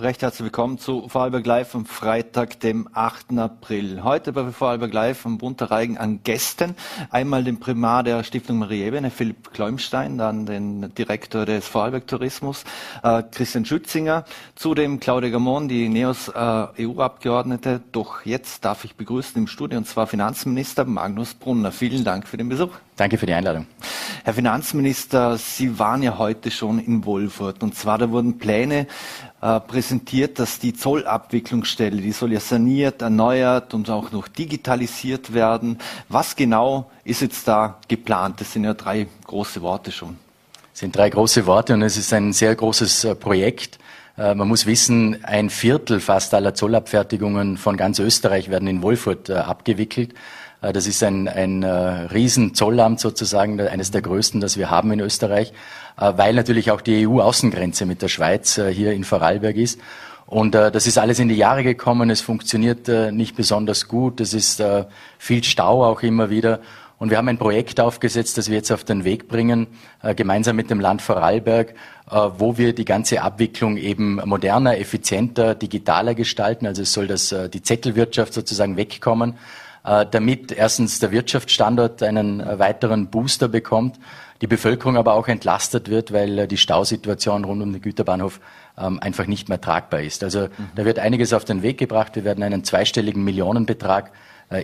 Recht herzlich willkommen zu Vorarlberg Live am Freitag, dem 8. April. Heute bei Vorarlberg Live am Bunterreigen an Gästen. Einmal den Primar der Stiftung Marie Ebene, Philipp Kläumstein, dann den Direktor des Vorarlberg Tourismus, äh, Christian Schützinger, zudem Claudia Gamon, die NEOS äh, EU-Abgeordnete. Doch jetzt darf ich begrüßen im Studio, und zwar Finanzminister Magnus Brunner. Vielen Dank für den Besuch. Danke für die Einladung. Herr Finanzminister, Sie waren ja heute schon in Wolfurt und zwar da wurden Pläne äh, präsentiert, dass die Zollabwicklungsstelle, die soll ja saniert, erneuert und auch noch digitalisiert werden. Was genau ist jetzt da geplant? Das sind ja drei große Worte schon. Das sind drei große Worte und es ist ein sehr großes äh, Projekt. Äh, man muss wissen, ein Viertel fast aller Zollabfertigungen von ganz Österreich werden in Wolfurt abgewickelt. Das ist ein, ein Riesenzollamt sozusagen, eines der größten, das wir haben in Österreich, weil natürlich auch die EU-Außengrenze mit der Schweiz hier in Vorarlberg ist. Und äh, das ist alles in die Jahre gekommen. Es funktioniert äh, nicht besonders gut. Es ist äh, viel Stau auch immer wieder. Und wir haben ein Projekt aufgesetzt, das wir jetzt auf den Weg bringen, äh, gemeinsam mit dem Land Vorarlberg, äh, wo wir die ganze Abwicklung eben moderner, effizienter, digitaler gestalten. Also es soll das, äh, die Zettelwirtschaft sozusagen wegkommen äh, damit erstens der Wirtschaftsstandort einen äh, weiteren Booster bekommt, die Bevölkerung aber auch entlastet wird, weil äh, die Stausituation rund um den Güterbahnhof ähm, einfach nicht mehr tragbar ist. Also mhm. da wird einiges auf den Weg gebracht. Wir werden einen zweistelligen Millionenbetrag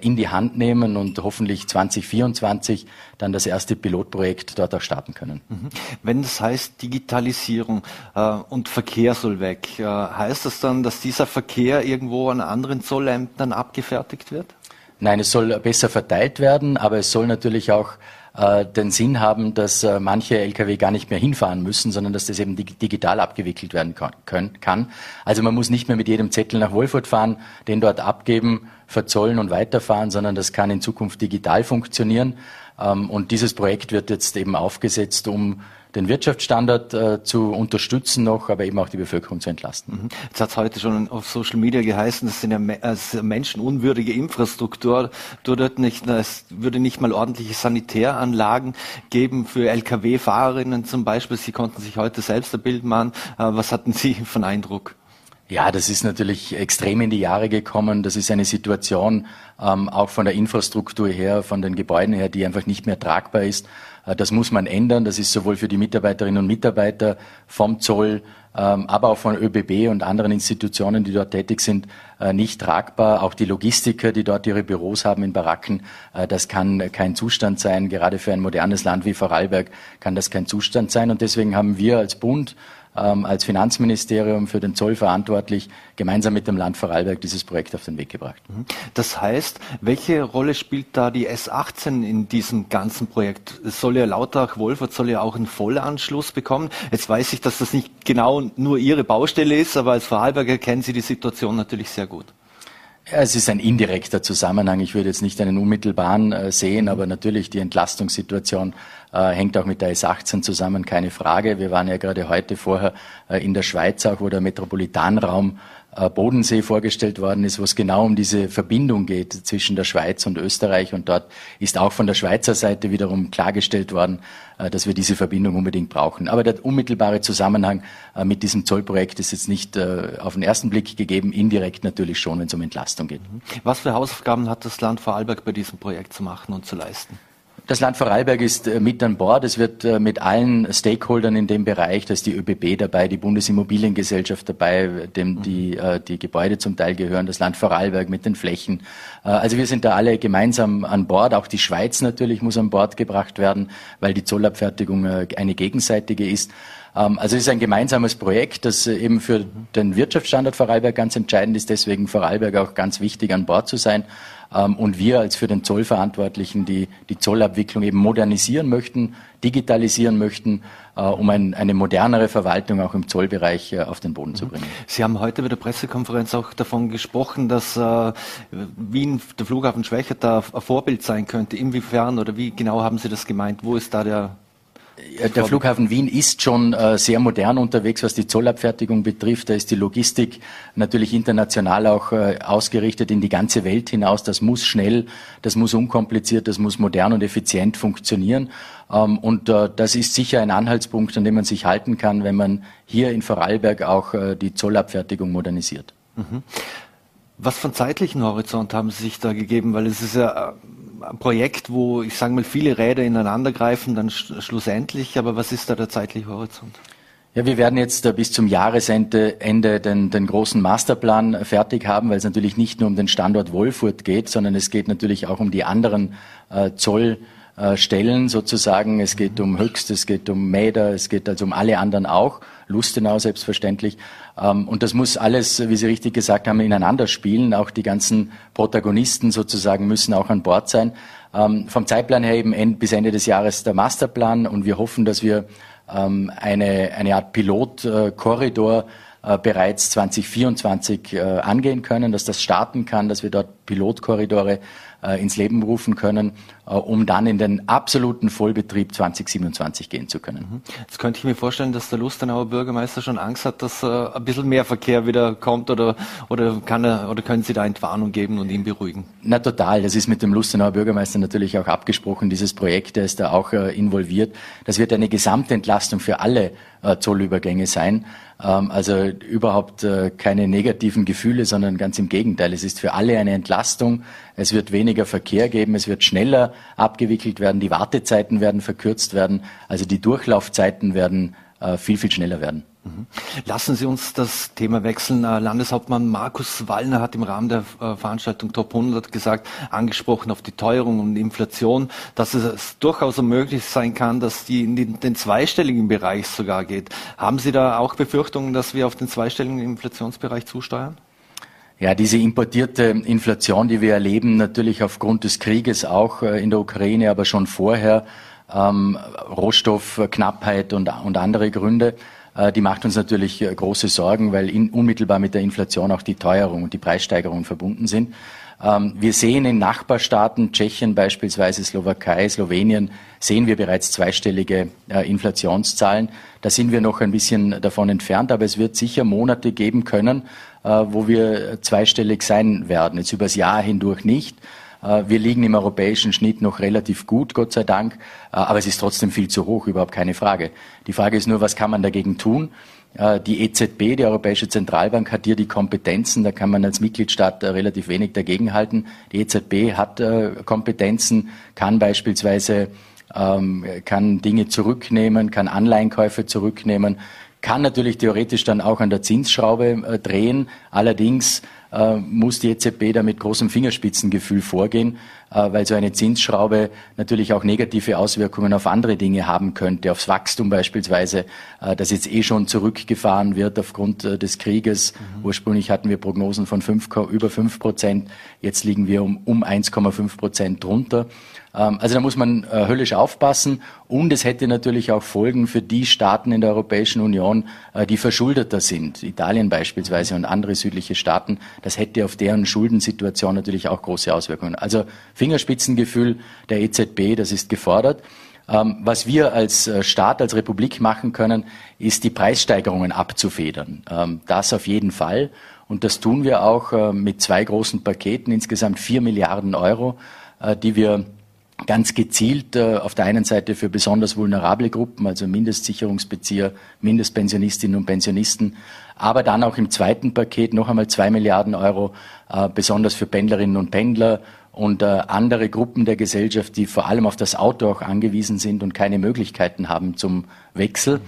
in die Hand nehmen und hoffentlich 2024 dann das erste Pilotprojekt dort auch starten können. Mhm. Wenn das heißt Digitalisierung äh, und Verkehr soll weg, äh, heißt das dann, dass dieser Verkehr irgendwo an anderen Zollämtern abgefertigt wird? Nein, es soll besser verteilt werden, aber es soll natürlich auch äh, den Sinn haben, dass äh, manche Lkw gar nicht mehr hinfahren müssen, sondern dass das eben dig digital abgewickelt werden kann, kann. Also man muss nicht mehr mit jedem Zettel nach Wolfurt fahren, den dort abgeben, verzollen und weiterfahren, sondern das kann in Zukunft digital funktionieren. Ähm, und dieses Projekt wird jetzt eben aufgesetzt, um den Wirtschaftsstandard äh, zu unterstützen noch, aber eben auch die Bevölkerung zu entlasten. Mhm. Jetzt hat es heute schon auf Social Media geheißen, das sind ja äh, menschenunwürdige Infrastruktur. Dort nicht, es würde nicht mal ordentliche Sanitäranlagen geben für Lkw-Fahrerinnen zum Beispiel. Sie konnten sich heute selbst ein Bild machen. Äh, was hatten Sie von Eindruck? Ja, das ist natürlich extrem in die Jahre gekommen. Das ist eine Situation, ähm, auch von der Infrastruktur her, von den Gebäuden her, die einfach nicht mehr tragbar ist. Äh, das muss man ändern. Das ist sowohl für die Mitarbeiterinnen und Mitarbeiter vom Zoll, ähm, aber auch von ÖBB und anderen Institutionen, die dort tätig sind, äh, nicht tragbar. Auch die Logistiker, die dort ihre Büros haben in Baracken, äh, das kann kein Zustand sein. Gerade für ein modernes Land wie Vorarlberg kann das kein Zustand sein. Und deswegen haben wir als Bund ähm, als Finanzministerium für den Zoll verantwortlich, gemeinsam mit dem Land Vorarlberg dieses Projekt auf den Weg gebracht. Mhm. Das heißt, welche Rolle spielt da die S18 in diesem ganzen Projekt? Soll ja Lautrach-Wolfert soll ja auch einen Vollanschluss bekommen. Jetzt weiß ich, dass das nicht genau nur Ihre Baustelle ist, aber als Vorarlberger kennen Sie die Situation natürlich sehr gut. Es ist ein indirekter Zusammenhang. Ich würde jetzt nicht einen unmittelbaren äh, sehen, aber natürlich die Entlastungssituation äh, hängt auch mit der S18 zusammen, keine Frage. Wir waren ja gerade heute vorher äh, in der Schweiz auch, wo der Metropolitanraum äh, Bodensee vorgestellt worden ist, wo es genau um diese Verbindung geht zwischen der Schweiz und Österreich. Und dort ist auch von der Schweizer Seite wiederum klargestellt worden, äh, dass wir diese Verbindung unbedingt brauchen. Aber der unmittelbare Zusammenhang äh, mit diesem Zollprojekt ist jetzt nicht auf den ersten Blick gegeben, indirekt natürlich schon, wenn es um Entlastung geht. Was für Hausaufgaben hat das Land Vorarlberg bei diesem Projekt zu machen und zu leisten? Das Land Vorarlberg ist äh, mit an Bord. Es wird äh, mit allen Stakeholdern in dem Bereich, da ist die ÖBB dabei, die Bundesimmobiliengesellschaft dabei, dem die, äh, die Gebäude zum Teil gehören, das Land Vorarlberg mit den Flächen. Also wir sind da alle gemeinsam an Bord. Auch die Schweiz natürlich muss an Bord gebracht werden, weil die Zollabfertigung eine gegenseitige ist. Ähm, also es ist ein gemeinsames Projekt, das eben für den Wirtschaftsstandort Vorarlberg ganz entscheidend ist. Deswegen Vorarlberg auch ganz wichtig an Bord zu sein. Ähm, und wir als für den Zollverantwortlichen die, die Zollabwicklung eben modernisieren möchten, digitalisieren möchten, äh, um ein, eine modernere Verwaltung auch im Zollbereich äh, auf den Boden zu mhm. bringen. Sie haben heute bei der Pressekonferenz auch davon gesprochen, dass äh, Wien, der Flughafen Schwächert, da ein Vorbild sein könnte. Inwiefern oder wie genau haben Sie das gemeint? Wo ist da der Der Flughafen Wien ist schon äh, sehr modern unterwegs, was die Zollabfertigung betrifft. Da ist die Logistik natürlich international auch äh, ausgerichtet in die ganze Welt hinaus. Das muss schnell, das muss unkompliziert, das muss modern und effizient funktionieren. Ähm, und äh, das ist sicher ein Anhaltspunkt, an dem man sich halten kann, wenn man hier in Vorarlberg auch die Zollabfertigung modernisiert. Mhm. Was von zeitlichen Horizont haben Sie sich da gegeben? Weil es ist ja Projekt, wo ich sage mal viele Räder ineinander greifen, dann sch schlussendlich. Aber was ist da der zeitliche Horizont? Ja, wir werden jetzt äh, bis zum Jahresende Ende den, den großen Masterplan fertig haben, weil es natürlich nicht nur um den Standort Wolfurt geht, sondern es geht natürlich auch um die anderen äh, Zollstellen sozusagen. Es geht um Höchst, es geht um Mäder, es geht also um alle anderen auch. Lustenau selbstverständlich. Ähm, und das muss alles, wie Sie richtig gesagt haben, ineinander spielen. Auch die ganzen Protagonisten sozusagen müssen auch an Bord sein. Ähm, vom Zeitplan her eben bis Ende des Jahres der Masterplan und wir hoffen, dass wir ähm, eine, eine Art Pilotkorridor äh, bereits 2024 äh, angehen können, dass das starten kann, dass wir dort Pilotkorridore ins Leben rufen können, äh, um dann in den absoluten Vollbetrieb 2027 gehen zu können. Mhm. Jetzt könnte ich mir vorstellen, dass der Lustenauer Bürgermeister schon Angst hat, dass äh, ein bisschen mehr Verkehr wieder kommt oder, oder, kann er, oder können Sie da Entwarnung geben und ihn beruhigen? Na total, das ist mit dem Lustenauer Bürgermeister natürlich auch abgesprochen, dieses Projekt, der ist da auch äh, involviert. Das wird eine Gesamtentlastung für alle äh, Zollübergänge sein. Ähm, also überhaupt äh, keine negativen Gefühle, sondern ganz im Gegenteil. Es ist für alle eine Entlastung. Es wird weniger Verkehr geben. Es wird schneller abgewickelt werden. Die Wartezeiten werden verkürzt werden. Also die Durchlaufzeiten werden äh, viel, viel schneller werden. Mhm. Lassen Sie uns das Thema wechseln. Äh, Landeshauptmann Markus Wallner hat im Rahmen der äh, Veranstaltung Top 100 gesagt, angesprochen auf die Teuerung und Inflation, dass es durchaus möglich sein kann, dass die in den zweistelligen Bereich sogar geht. Haben Sie da auch Befürchtungen, dass wir auf den zweistelligen Inflationsbereich zusteuern? Ja, diese importierte Inflation, die wir erleben, natürlich aufgrund des Krieges auch äh, in der Ukraine, aber schon vorher, ähm, Rohstoffknappheit und, und andere Gründe, die macht uns natürlich äh, große Sorgen, weil in, unmittelbar mit der Inflation auch die Teuerung und die Preissteigerung verbunden sind. Ähm, wir sehen in Nachbarstaaten, Tschechien beispielsweise, Slowakei, Slowenien, sehen wir bereits zweistellige äh, Inflationszahlen. Da sind wir noch ein bisschen davon entfernt, aber es wird sicher Monate geben können, wo wir zweistellig sein werden. Jetzt übers Jahr hindurch nicht. Äh, wir liegen im europäischen Schnitt noch relativ gut, Gott sei Dank, äh, aber es ist trotzdem viel zu hoch, überhaupt keine Frage. Die Frage ist nur, was kann man dagegen tun? Äh, die EZB, die Europäische Zentralbank, hat hier die Kompetenzen. Da kann man als Mitgliedstaat relativ wenig dagegenhalten. Die EZB hat Kompetenzen, kann beispielsweise ähm, kann Dinge zurücknehmen, kann Anleihenkäufe zurücknehmen, kann natürlich theoretisch dann auch an der Zinsschraube drehen. Allerdings äh, muss die EZB da mit großem Fingerspitzengefühl vorgehen, äh, weil so eine Zinsschraube natürlich auch negative Auswirkungen auf andere Dinge haben könnte, aufs Wachstum beispielsweise, äh, das jetzt eh schon zurückgefahren wird aufgrund äh, des Krieges. Mhm. Ursprünglich hatten wir Prognosen von fünf, über fünf Prozent, jetzt liegen wir um, um 1,5 Prozent drunter. Ähm, also da muss man äh, höllisch aufpassen und es hätte natürlich auch Folgen für die Staaten in der Europäischen Union, äh, die verschuldeter sind, Italien beispielsweise und andere südliche Staaten. Das hätte auf deren Schuldensituation natürlich auch große Auswirkungen. Also Fingerspitzengefühl der EZB, das ist gefordert. Ähm, was wir als äh, Staat, als Republik machen können, ist die Preissteigerungen abzufedern. Ähm, das auf jeden Fall. Und das tun wir auch mit zwei großen Paketen, insgesamt vier Milliarden Euro, die wir ganz gezielt äh, auf der einen Seite für besonders vulnerable Gruppen, also Mindestsicherungsbezieher, Mindestpensionistinnen und Pensionisten, aber dann auch im zweiten Paket noch einmal zwei Milliarden Euro, äh, besonders für Pendlerinnen und Pendler und äh, andere Gruppen der Gesellschaft, die vor allem auf das Auto auch angewiesen sind und keine Möglichkeiten haben zum Wechsel.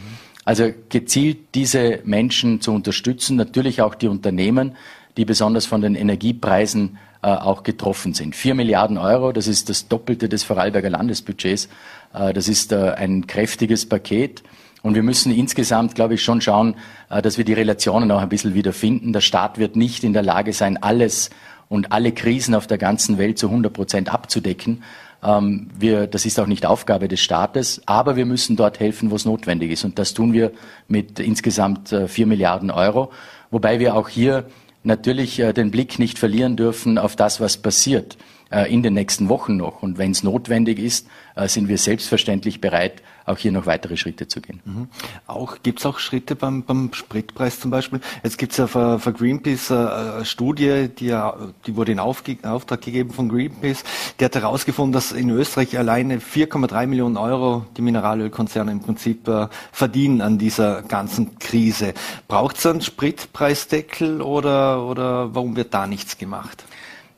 Also gezielt diese Menschen zu unterstützen, natürlich auch die Unternehmen, die besonders von den Energiepreisen auch getroffen sind. Vier Milliarden Euro, das ist das Doppelte des Vorarlberger Landesbudgets. Äh, das ist äh, ein kräftiges Paket. Und wir müssen insgesamt, glaube ich, schon schauen, dass wir die Relationen auch ein bisschen wieder finden. Der Staat wird nicht in der Lage sein, alles und alle Krisen auf der ganzen Welt zu 100 Prozent abzudecken. Ähm, wir, das ist auch nicht Aufgabe des Staates, aber wir müssen dort helfen, wo es notwendig ist. Und das tun wir mit insgesamt vier Milliarden Euro, wobei wir auch hier natürlich äh, den Blick nicht verlieren dürfen auf das, was passiert äh, in den nächsten Wochen noch. Und wenn es notwendig ist, äh, sind wir selbstverständlich bereit, auch hier noch weitere Schritte zu gehen. Mhm. Auch gibt es auch Schritte beim, beim Spritpreis zum Beispiel. Jetzt gibt es ja für, für Greenpeace äh, eine Studie, die, die wurde in Auftrag gegeben von Greenpeace. Die hat herausgefunden, dass in Österreich alleine 4,3 Millionen Euro die Mineralölkonzerne im Prinzip äh, verdienen an dieser ganzen Krise. Braucht es einen Spritpreisdeckel oder, oder warum wird da nichts gemacht?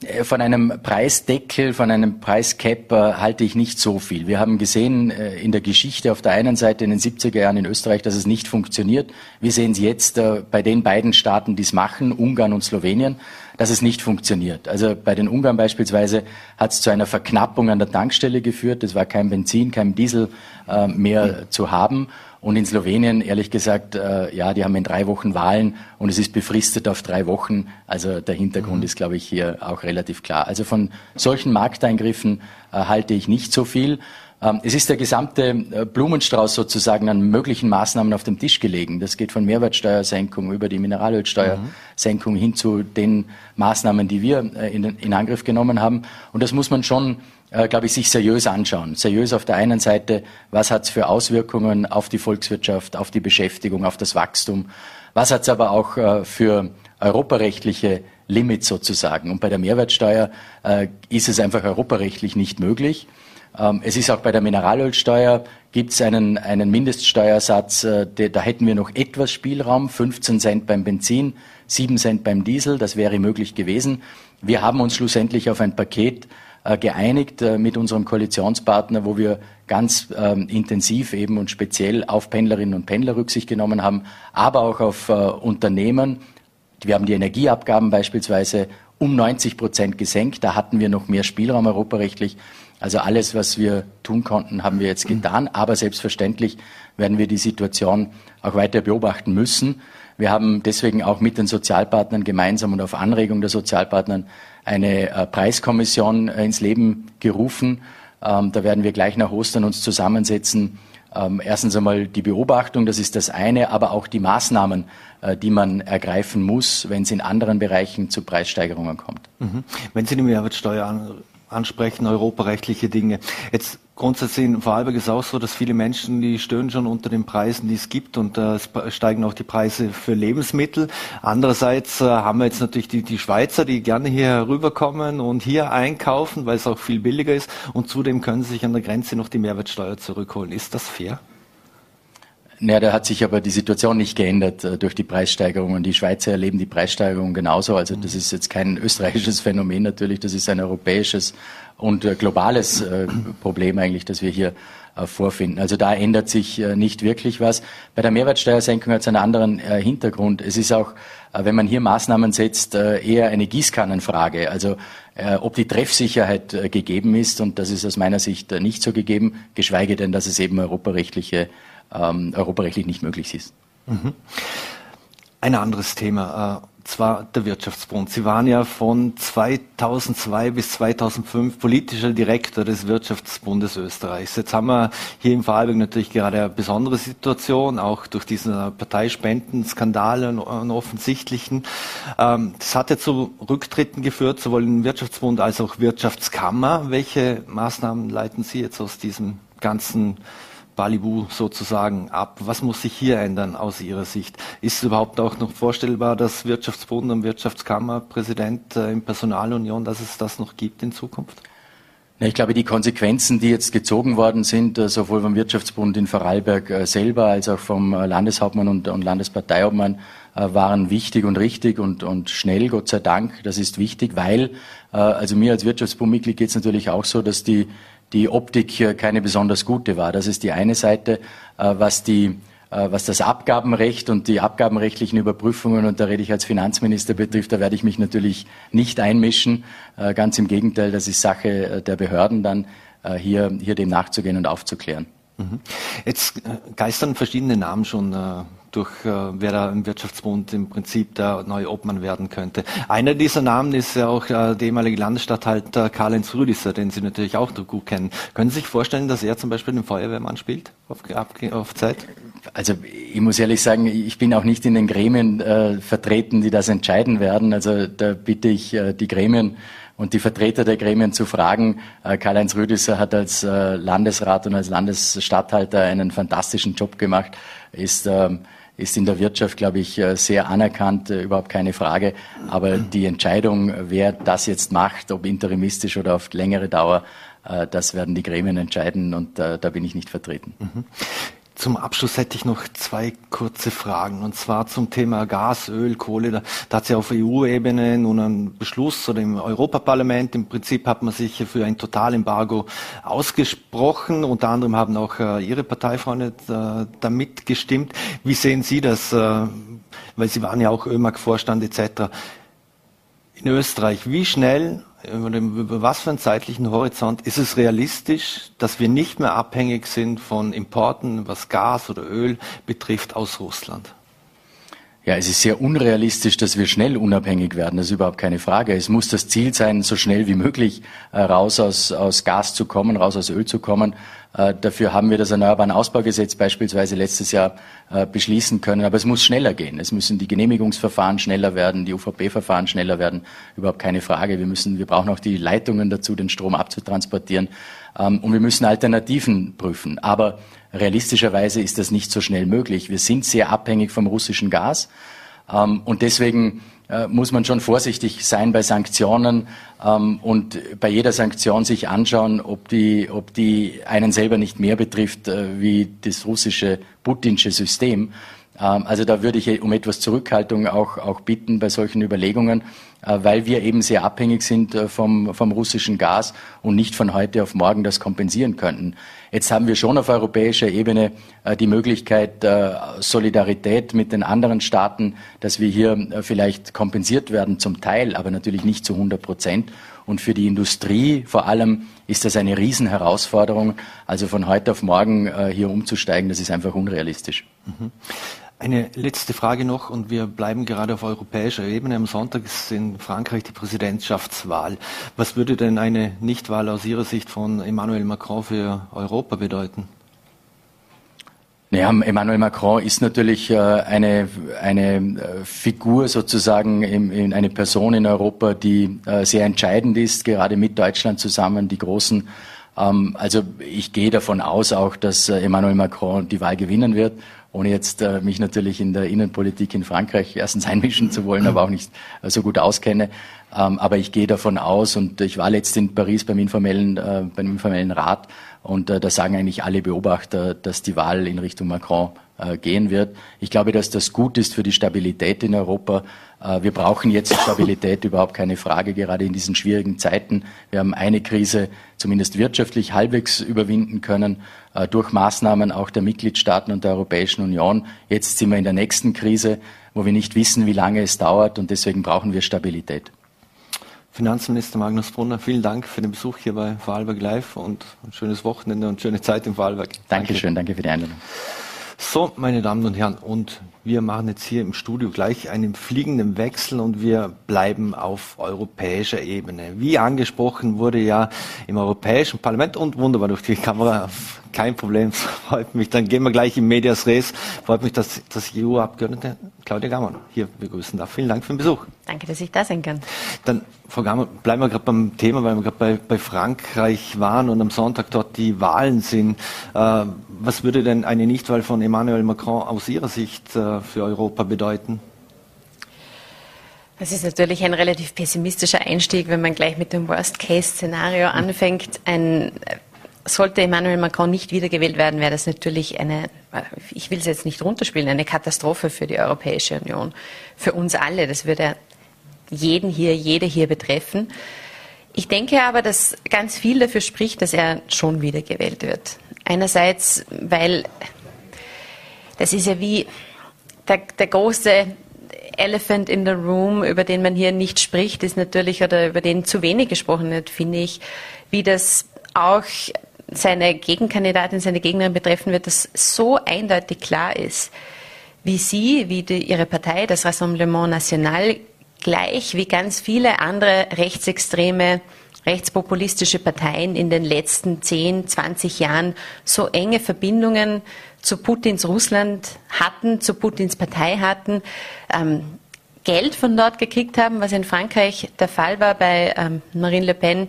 Äh, von einem Preisdeckel, von einem Preiscap halte ich nicht so viel. Wir haben gesehen äh, in der Geschichte auf der einen Seite in den 70er Jahren in Österreich, dass es nicht funktioniert. Wir sehen es jetzt äh, bei den beiden Staaten, die es machen, Ungarn und Slowenien, dass es nicht funktioniert. Also bei den Ungarn beispielsweise hat es zu einer Verknappung an der Tankstelle geführt. Es war kein Benzin, kein Diesel mehr zu haben. Und in Slowenien, ehrlich gesagt, äh, ja, die haben in drei Wochen Wahlen und es ist befristet auf drei Wochen. Also der Hintergrund mhm. ist, glaube ich, hier auch relativ klar. Also von solchen Markteingriffen äh, halte ich nicht so viel. Ähm, es ist der gesamte äh, Blumenstrauß sozusagen an möglichen Maßnahmen auf dem Tisch gelegen. Das geht von Mehrwertsteuersenkung über die Mineralölsteuersenkung mhm. hin zu den Maßnahmen, die wir äh, in, in Angriff genommen haben. Und das muss man schon äh, glaube ich, sich seriös anschauen. Seriös auf der einen Seite, was hat es für Auswirkungen auf die Volkswirtschaft, auf die Beschäftigung, auf das Wachstum, was hat es aber auch für europarechtliche Limits sozusagen. Und bei der Mehrwertsteuer ist es einfach europarechtlich nicht möglich. Ähm, es ist auch bei der Mineralölsteuer, gibt es einen, einen Mindeststeuersatz, äh, da hätten wir noch etwas Spielraum, 15 Cent beim Benzin, 7 Cent beim Diesel, das wäre möglich gewesen. Wir haben uns schlussendlich auf ein Paket äh, geeinigt äh, mit unserem Koalitionspartner, wo wir ganz ähm, intensiv eben und speziell auf Pendlerinnen und Pendler Rücksicht genommen haben, aber auch auf Unternehmen. Wir haben die Energieabgaben beispielsweise um 90 Prozent gesenkt. Da hatten wir noch mehr Spielraum europarechtlich. Also alles, was wir tun konnten, haben wir jetzt getan. Aber selbstverständlich werden wir die Situation auch weiter beobachten müssen. Wir haben deswegen auch mit den Sozialpartnern gemeinsam und auf Anregung der Sozialpartner eine äh, Preiskommission äh, ins Leben gerufen. Ähm, da werden wir gleich nach Ostern uns zusammensetzen. Ähm, erstens einmal die Beobachtung, das ist das eine, aber auch die Maßnahmen, äh, die man ergreifen muss, wenn es in anderen Bereichen zu Preissteigerungen kommt. Mhm. Wenn Sie die Mehrwertsteuer ansprechen, europarechtliche Dinge. Jetzt grundsätzlich in Vorarlberg ist auch so, dass viele Menschen, die stören schon unter den Preisen, die es gibt und äh, es steigen auch die Preise für Lebensmittel. Andererseits äh, haben wir jetzt natürlich die, die Schweizer, die gerne hier herüberkommen und hier einkaufen, weil es auch viel billiger ist und zudem können sie sich an der Grenze noch die Mehrwertsteuer zurückholen. Ist das fair? Naja, da hat sich aber die Situation nicht geändert äh, durch die Preissteigerungen. Die Schweizer erleben die Preissteigerungen genauso. Also das ist jetzt kein österreichisches Phänomen natürlich, das ist ein europäisches und äh, globales äh, Problem eigentlich, das wir hier vorfinden. Also da ändert sich nicht wirklich was. Bei der Mehrwertsteuersenkung hat es einen anderen Hintergrund. Es ist auch, wenn man hier Maßnahmen setzt, eher eine Gießkannenfrage. Also ob die Treffsicherheit gegeben ist, und das ist aus meiner Sicht nicht so gegeben, geschweige denn, dass es eben europarechtliche ähm, europarechtlich nicht möglich ist. Mhm. Ein anderes Thema, äh, zwar der Wirtschaftsbund. Sie waren ja von 2002 bis 2005 politischer Direktor des Wirtschaftsbundes Österreichs. Jetzt haben wir hier im Vorarlberg natürlich gerade eine besondere Situation, auch durch diesen Parteispenden-Skandal, einen offensichtlichen. Ähm, das hat ja zu Rücktritten geführt, sowohl im Wirtschaftsbund als auch Wirtschaftskammer. Welche Maßnahmen leiten Sie jetzt aus diesem ganzen Balibu sozusagen ab? Was muss sich hier ändern aus Ihrer Sicht? Ist es überhaupt auch noch vorstellbar, dass Wirtschaftsbund und Wirtschaftskammerpräsident äh, Personalunion, dass es das noch gibt in Zukunft? Ich glaube, die Konsequenzen, die jetzt gezogen worden sind, äh, sowohl vom Wirtschaftsbund in Vorarlberg äh, selber als auch vom Landeshauptmann und, und Landesparteihauptmann, waren wichtig und richtig und, und schnell, Gott sei Dank. Das ist wichtig, weil, also mir als Wirtschaftsbundmitglied geht es natürlich auch so, dass die die Optik keine besonders gute war. Das ist die eine Seite, äh, was die äh, was das Abgabenrecht und die abgabenrechtlichen Überprüfungen, und da rede ich als Finanzminister betrifft, da werde ich mich natürlich nicht einmischen. Äh, ganz im Gegenteil, das ist Sache der Behörden dann, hier, hier dem nachzugehen und aufzuklären. Mhm. Jetzt geistern verschiedene Namen schon durch äh, wer da im Wirtschaftsbund im Prinzip der neue Obmann werden könnte. Einer dieser Namen ist ja auch äh, der ehemalige Landesstatthalter Karl-Heinz Rüdisser, den Sie natürlich auch gut kennen. Können Sie sich vorstellen, dass er zum Beispiel den Feuerwehrmann spielt auf, auf Zeit? Also ich muss ehrlich sagen, ich bin auch nicht in den Gremien äh, vertreten, die das entscheiden werden. Also da bitte ich äh, die Gremien und die Vertreter der Gremien zu fragen. Äh, Karl-Heinz Rüdisser hat als Landesrat und als Landesstatthalter einen fantastischen Job gemacht, ist ähm, ist in der Wirtschaft, glaube ich, äh, sehr anerkannt, äh, überhaupt keine Frage. Aber die Entscheidung, wer das jetzt macht, ob interimistisch oder auf längere Dauer, äh, das werden die Gremien entscheiden und da bin ich nicht vertreten. Mhm. Zum Abschluss hätte ich noch zwei kurze Fragen. Und zwar zum Thema Gas, Öl, Kohle. Da, da hat es ja auf EU-Ebene nun einen Beschluss oder im Europaparlament. Im Prinzip hat man sich für ein Totalembargo ausgesprochen. Unter anderem haben auch äh, Ihre Parteifreunde äh, damit gestimmt. Wie sehen Sie das? Äh, weil Sie waren ja auch ÖMAG-Vorstand etc. In Österreich, wie schnell über was für einen zeitlichen Horizont ist es realistisch, dass wir nicht mehr abhängig sind von Importen, was Gas oder Öl betrifft, aus Russland? Ja, es ist sehr unrealistisch, dass wir schnell unabhängig werden. Das ist überhaupt keine Frage. Es muss das Ziel sein, so schnell wie möglich äh, raus aus, aus Gas zu kommen, raus aus Öl zu kommen. Äh, dafür haben wir das Erneuerbaren Ausbaugesetz beispielsweise letztes Jahr äh, beschließen können. Aber es muss schneller gehen. Es müssen die Genehmigungsverfahren schneller werden, die UVP-Verfahren schneller werden. Überhaupt keine Frage. Wir müssen, wir brauchen auch die Leitungen dazu, den Strom abzutransportieren. Ähm, und wir müssen Alternativen prüfen. Aber realistischerweise ist das nicht so schnell möglich. Wir sind sehr abhängig vom russischen Gas. Ähm, und deswegen äh, muss man schon vorsichtig sein bei Sanktionen ähm, und bei jeder Sanktion sich anschauen, ob die, ob die einen selber nicht mehr betrifft äh, wie das russische putinsche System. Ähm, also da würde ich um etwas Zurückhaltung auch, auch bitten bei solchen Überlegungen, äh, weil wir eben sehr abhängig sind äh, vom, vom russischen Gas und nicht von heute auf morgen das kompensieren könnten. Jetzt haben wir schon auf europäischer Ebene äh, die Möglichkeit, Solidarität mit den anderen Staaten, dass wir hier vielleicht kompensiert werden zum Teil, aber natürlich nicht zu 100 Prozent. Und für die Industrie vor allem ist das eine Riesenherausforderung. Also von heute auf morgen hier umzusteigen, das ist einfach unrealistisch. Mhm. Eine letzte Frage noch und wir bleiben gerade auf europäischer Ebene. Am Sonntag ist in Frankreich die Präsidentschaftswahl. Was würde denn eine Nichtwahl aus Ihrer Sicht von Emmanuel Macron für Europa bedeuten? Naja, Emmanuel Macron ist natürlich äh, eine, eine äh, Figur sozusagen, eine Person in Europa, die äh, sehr entscheidend ist, gerade mit Deutschland zusammen, die großen ähm, also ich gehe davon aus auch, dass Emmanuel Macron die Wahl gewinnen wird ohne jetzt mich natürlich in der Innenpolitik in Frankreich erstens einmischen zu wollen, aber auch nicht so gut auskenne. Ähm, aber ich gehe davon aus und ich war letzt in Paris beim informellen, beim informellen Rat und äh, da sagen eigentlich alle Beobachter, dass die Wahl in Richtung Macron äh, gehen wird. Ich glaube, dass das gut ist für die Stabilität in Europa. Äh, wir brauchen jetzt Stabilität, überhaupt keine Frage, gerade in diesen schwierigen Zeiten. Wir haben eine Krise zumindest wirtschaftlich halbwegs überwinden können äh, durch Maßnahmen auch der Mitgliedstaaten und der Europäischen Union. Jetzt sind wir in der nächsten Krise, wo wir nicht wissen, wie lange es dauert und deswegen brauchen wir Stabilität. Finanzminister Magnus Brunner, vielen Dank für den Besuch hier bei Vorarlberg Live und ein schönes Wochenende und schöne Zeit in Vorarlberg. Dankeschön, danke für die Einladung. So, meine Damen und Herren, und wir machen jetzt hier im Studio gleich einen fliegenden Wechsel und wir bleiben auf europäischer Ebene. Wie angesprochen wurde ja im Europäischen Parlament und wunderbar durch die Kamera, kein Problem, freut mich. Dann gehen wir gleich in Medias Res. Freut mich, dass das EU-Abgeordnete Claudia Gammann hier begrüßen darf. Vielen Dank für den Besuch. Danke, dass ich da sein kann. Dann, Frau Gammann, bleiben wir gerade beim Thema, weil wir gerade bei, bei Frankreich waren und am Sonntag dort die Wahlen sind. Äh, was würde denn eine Nichtwahl von Emmanuel Macron aus Ihrer Sicht äh, für Europa bedeuten? Das ist natürlich ein relativ pessimistischer Einstieg, wenn man gleich mit dem Worst-Case-Szenario anfängt. Ein, sollte Emmanuel Macron nicht wiedergewählt werden, wäre das natürlich eine, ich will es jetzt nicht runterspielen, eine Katastrophe für die Europäische Union, für uns alle. Das würde jeden hier, jede hier betreffen. Ich denke aber, dass ganz viel dafür spricht, dass er schon wiedergewählt wird. Einerseits, weil das ist ja wie der, der große Elephant in the Room, über den man hier nicht spricht, ist natürlich, oder über den zu wenig gesprochen wird, finde ich, wie das auch seine Gegenkandidatin, seine Gegnerin betreffen wird, dass so eindeutig klar ist, wie sie, wie die, ihre Partei, das Rassemblement National, gleich wie ganz viele andere rechtsextreme, rechtspopulistische Parteien in den letzten 10, 20 Jahren so enge Verbindungen zu Putins Russland hatten, zu Putins Partei hatten, ähm, Geld von dort gekriegt haben, was in Frankreich der Fall war bei ähm, Marine Le Pen,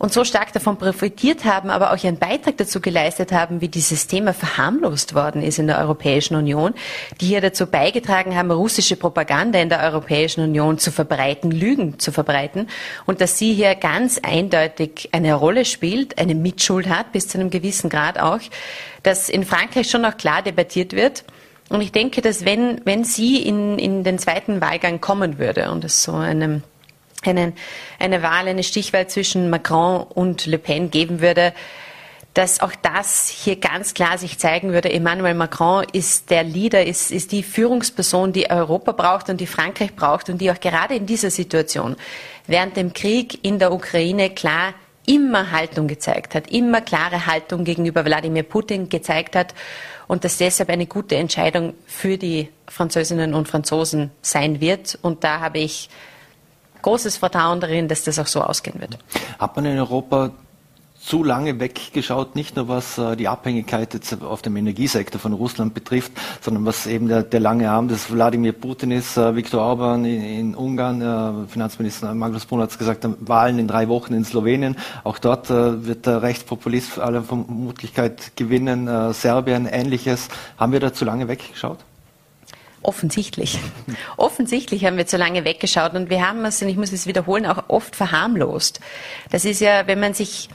und so stark davon profitiert haben, aber auch ihren Beitrag dazu geleistet haben, wie dieses Thema verharmlost worden ist in der Europäischen Union, die hier dazu beigetragen haben, russische Propaganda in der Europäischen Union zu verbreiten, Lügen zu verbreiten und dass sie hier ganz eindeutig eine Rolle spielt, eine Mitschuld hat, bis zu einem gewissen Grad auch, dass in Frankreich schon noch klar debattiert wird. Und ich denke, dass wenn, wenn sie in, in den zweiten Wahlgang kommen würde und es so einem einen, eine Wahl, eine Stichwahl zwischen Macron und Le Pen geben würde, dass auch das hier ganz klar sich zeigen würde. Emmanuel Macron ist der Leader, ist, ist die Führungsperson, die Europa braucht und die Frankreich braucht und die auch gerade in dieser Situation während dem Krieg in der Ukraine klar immer Haltung gezeigt hat, immer klare Haltung gegenüber Wladimir Putin gezeigt hat und dass deshalb eine gute Entscheidung für die Französinnen und Franzosen sein wird. Und da habe ich großes Vertrauen darin, dass das auch so ausgehen wird. Hat man in Europa zu lange weggeschaut, nicht nur was äh, die Abhängigkeit jetzt auf dem Energiesektor von Russland betrifft, sondern was eben der, der lange Arm des Wladimir Putin ist. Äh, Viktor Orban in, in Ungarn, äh, Finanzminister Magnus Brunner hat es gesagt, Wahlen in drei Wochen in Slowenien. Auch dort wird der Rechtspopulist aller Vermutlichkeit gewinnen. Serbien, ähnliches. Haben wir da zu lange weggeschaut? Offensichtlich. Offensichtlich haben wir zu lange weggeschaut und wir haben es, und ich muss es wiederholen, auch oft verharmlost. Das ist ja, wenn man sich,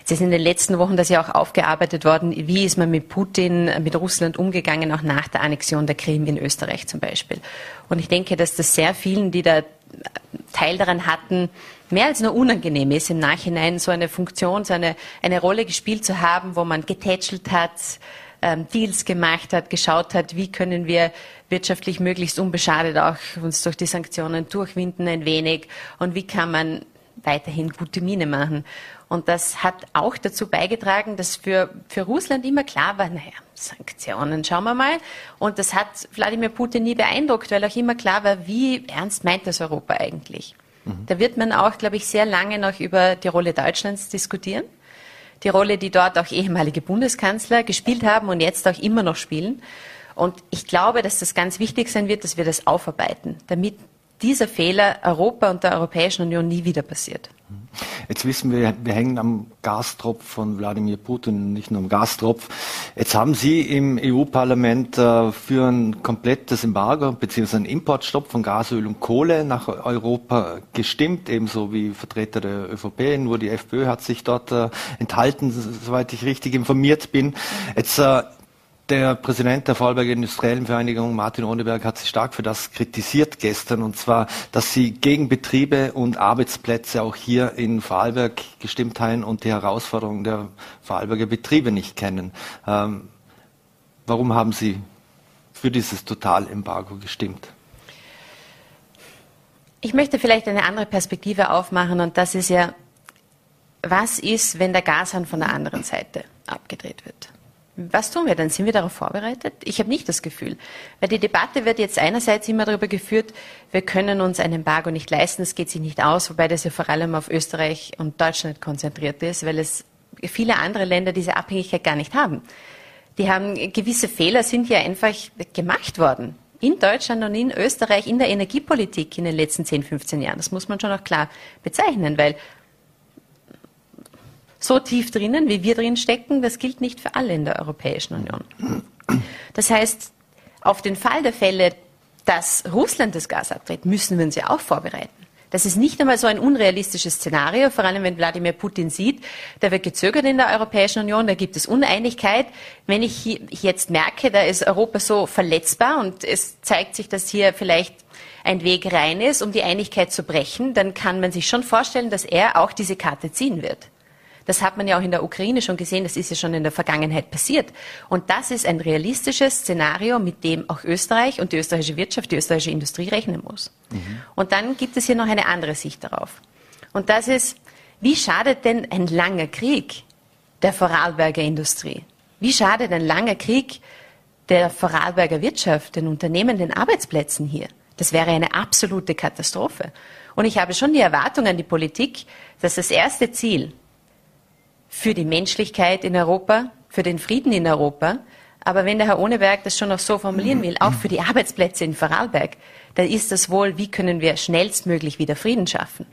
jetzt ist in den letzten Wochen das ja auch aufgearbeitet worden, wie ist man mit Putin, mit Russland umgegangen, auch nach der Annexion der Krim in Österreich zum Beispiel. Und ich denke, dass das sehr vielen, die da Teil daran hatten, mehr als nur unangenehm ist, im Nachhinein so eine Funktion, so eine, eine Rolle gespielt zu haben, wo man getätschelt hat, ähm, Deals gemacht hat, geschaut hat, wie können wir wirtschaftlich möglichst unbeschadet auch uns durch die Sanktionen durchwinden ein wenig und wie kann man weiterhin gute Miene machen. Und das hat auch dazu beigetragen, dass für, für Russland immer klar war, naja, Sanktionen, schauen wir mal. Und das hat Wladimir Putin nie beeindruckt, weil auch immer klar war, wie ernst meint das Europa eigentlich. Mhm. Da wird man auch, glaube ich, sehr lange noch über die Rolle Deutschlands diskutieren die Rolle, die dort auch ehemalige Bundeskanzler gespielt haben und jetzt auch immer noch spielen. Und ich glaube, dass das ganz wichtig sein wird, dass wir das aufarbeiten, damit dieser Fehler Europa und der Europäischen Union nie wieder passiert. Jetzt wissen wir, wir hängen am Gastropf von Wladimir Putin, nicht nur am Gastropf. Jetzt haben Sie im EU-Parlament äh, für ein komplettes Embargo bzw. einen Importstopp von Gasöl und Kohle nach Europa gestimmt, ebenso wie Vertreter der ÖVP. Nur die FPÖ hat sich dort äh, enthalten, soweit ich richtig informiert bin. Jetzt äh, der Präsident der Vorarlberger Industriellen Vereinigung, Martin Ohneberg, hat sich stark für das kritisiert gestern, und zwar, dass sie gegen Betriebe und Arbeitsplätze auch hier in Vorarlberg gestimmt haben und die Herausforderungen der Vorarlberger Betriebe nicht kennen. Ähm, warum haben Sie für dieses Totalembargo gestimmt? Ich möchte vielleicht eine andere Perspektive aufmachen, und das ist ja, was ist, wenn der Gashahn von der anderen Seite abgedreht wird? Was tun wir dann? Sind wir darauf vorbereitet? Ich habe nicht das Gefühl. Weil die Debatte wird jetzt einerseits immer darüber geführt, wir können uns ein Embargo nicht leisten, es geht sich nicht aus, wobei das ja vor allem auf Österreich und Deutschland konzentriert ist, weil es viele andere Länder diese Abhängigkeit gar nicht haben. Die haben gewisse Fehler sind ja einfach gemacht worden. In Deutschland und in Österreich, in der Energiepolitik in den letzten 10, 15 Jahren. Das muss man schon auch klar bezeichnen, weil so tief drinnen, wie wir drin stecken, das gilt nicht für alle in der Europäischen Union. Das heißt, auf den Fall der Fälle, dass Russland das Gas abdreht, müssen wir uns ja auch vorbereiten. Das ist nicht einmal so ein unrealistisches Szenario, vor allem wenn Wladimir Putin sieht, da wird gezögert in der Europäischen Union, da gibt es Uneinigkeit. Wenn ich jetzt merke, da ist Europa so verletzbar und es zeigt sich, dass hier vielleicht ein Weg rein ist, um die Einigkeit zu brechen, dann kann man sich schon vorstellen, dass er auch diese Karte ziehen wird. Das hat man ja auch in der Ukraine schon gesehen, das ist ja schon in der Vergangenheit passiert. Und das ist ein realistisches Szenario, mit dem auch Österreich und die österreichische Wirtschaft, die österreichische Industrie rechnen muss. Mhm. Und dann gibt es hier noch eine andere Sicht darauf. Und das ist, wie schadet denn ein langer Krieg der Vorarlberger Industrie? Wie schadet ein langer Krieg der Vorarlberger Wirtschaft, den Unternehmen, den Arbeitsplätzen hier? Das wäre eine absolute Katastrophe. Und ich habe schon die Erwartung an die Politik, dass das erste Ziel für die Menschlichkeit in Europa, für den Frieden in Europa, Aber wenn der Herr Ohneberg das schon noch so formulieren will, auch für die Arbeitsplätze in Vorarlberg, dann ist das wohl, wie können wir schnellstmöglich wieder Frieden schaffen.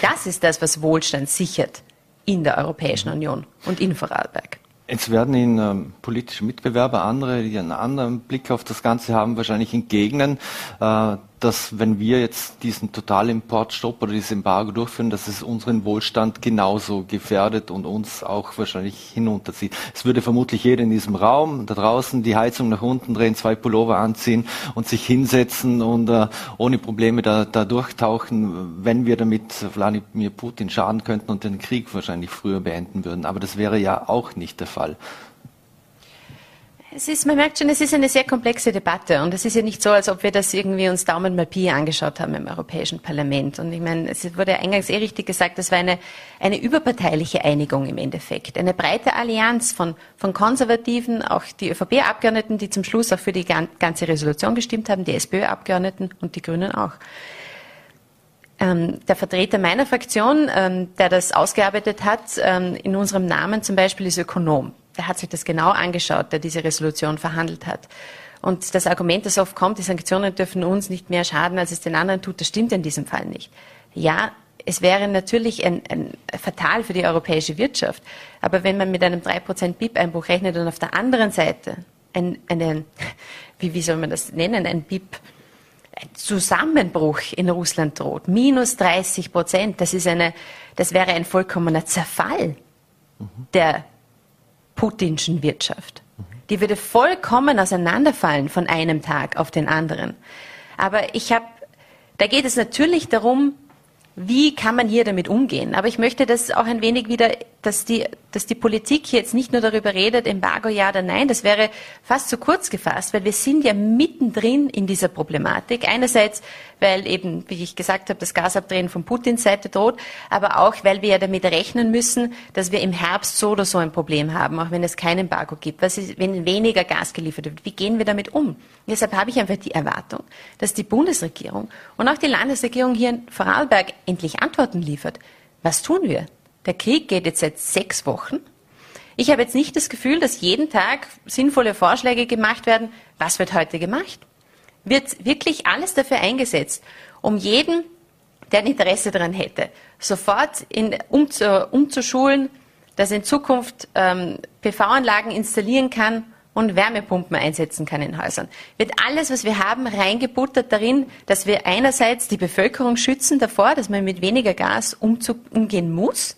Das ist das, was Wohlstand sichert in der Europäischen Union und in Vorarlberg. Jetzt werden Ihnen ähm, politische Mitbewerber, andere, die einen anderen Blick auf das Ganze haben, wahrscheinlich entgegnen, äh, dass wenn wir jetzt diesen Totalimportstopp oder dieses Embargo durchführen, dass es unseren Wohlstand genauso gefährdet und uns auch wahrscheinlich hinunterzieht. Es würde vermutlich jeder in diesem Raum da draußen die Heizung nach unten drehen, zwei Pullover anziehen und sich hinsetzen und äh, ohne Probleme da, da durchtauchen, wenn wir damit Wladimir Putin schaden könnten und den Krieg wahrscheinlich früher beenden würden. Aber das wäre ja auch nicht der Fall. Es ist, man merkt schon, es ist eine sehr komplexe Debatte und es ist ja nicht so, als ob wir das irgendwie uns Daumen mal Pi angeschaut haben im Europäischen Parlament. Und ich meine, es wurde eingangs eh richtig gesagt, das war eine, eine überparteiliche Einigung im Endeffekt. Eine breite Allianz von, von Konservativen, auch die ÖVP-Abgeordneten, die zum Schluss auch für die ganze Resolution gestimmt haben, die SPÖ-Abgeordneten und die Grünen auch. Ähm, der Vertreter meiner Fraktion, ähm, der das ausgearbeitet hat, ähm, in unserem Namen zum Beispiel ist Ökonom der hat sich das genau angeschaut, der diese Resolution verhandelt hat. Und das Argument, das oft kommt, die Sanktionen dürfen uns nicht mehr schaden, als es den anderen tut, das stimmt in diesem Fall nicht. Ja, es wäre natürlich ein, ein fatal für die europäische Wirtschaft. Aber wenn man mit einem 3% BIP-Einbruch rechnet und auf der anderen Seite ein, einen, wie, wie soll man das nennen, ein BIP, ein Zusammenbruch in Russland droht, minus 30 Prozent, das ist eine, das wäre ein vollkommener Zerfall der putinschen Wirtschaft. Die würde vollkommen auseinanderfallen von einem Tag auf den anderen. Aber ich habe, da geht es natürlich darum, wie kann man hier damit umgehen? Aber ich möchte das auch ein wenig wieder, dass die, dass die Politik jetzt nicht nur darüber redet, Embargo ja oder nein, das wäre fast zu kurz gefasst, weil wir sind ja mittendrin in dieser Problematik. Einerseits, weil eben, wie ich gesagt habe, das Gasabdrehen von Putins Seite droht, aber auch, weil wir ja damit rechnen müssen, dass wir im Herbst so oder so ein Problem haben, auch wenn es kein Embargo gibt. Was ist, wenn weniger Gas geliefert wird? Wie gehen wir damit um? Deshalb habe ich einfach die Erwartung, dass die Bundesregierung und auch die Landesregierung hier in Vorarlberg endlich Antworten liefert. Was tun wir? Der Krieg geht jetzt seit sechs Wochen. Ich habe jetzt nicht das Gefühl, dass jeden Tag sinnvolle Vorschläge gemacht werden. Was wird heute gemacht? Wird wirklich alles dafür eingesetzt, um jeden, der ein Interesse daran hätte, sofort in, umzu, umzuschulen, dass in Zukunft ähm, PV-Anlagen installieren kann und Wärmepumpen einsetzen kann in Häusern. Wird alles, was wir haben, reingebuttert darin, dass wir einerseits die Bevölkerung schützen davor, dass man mit weniger Gas umgehen muss,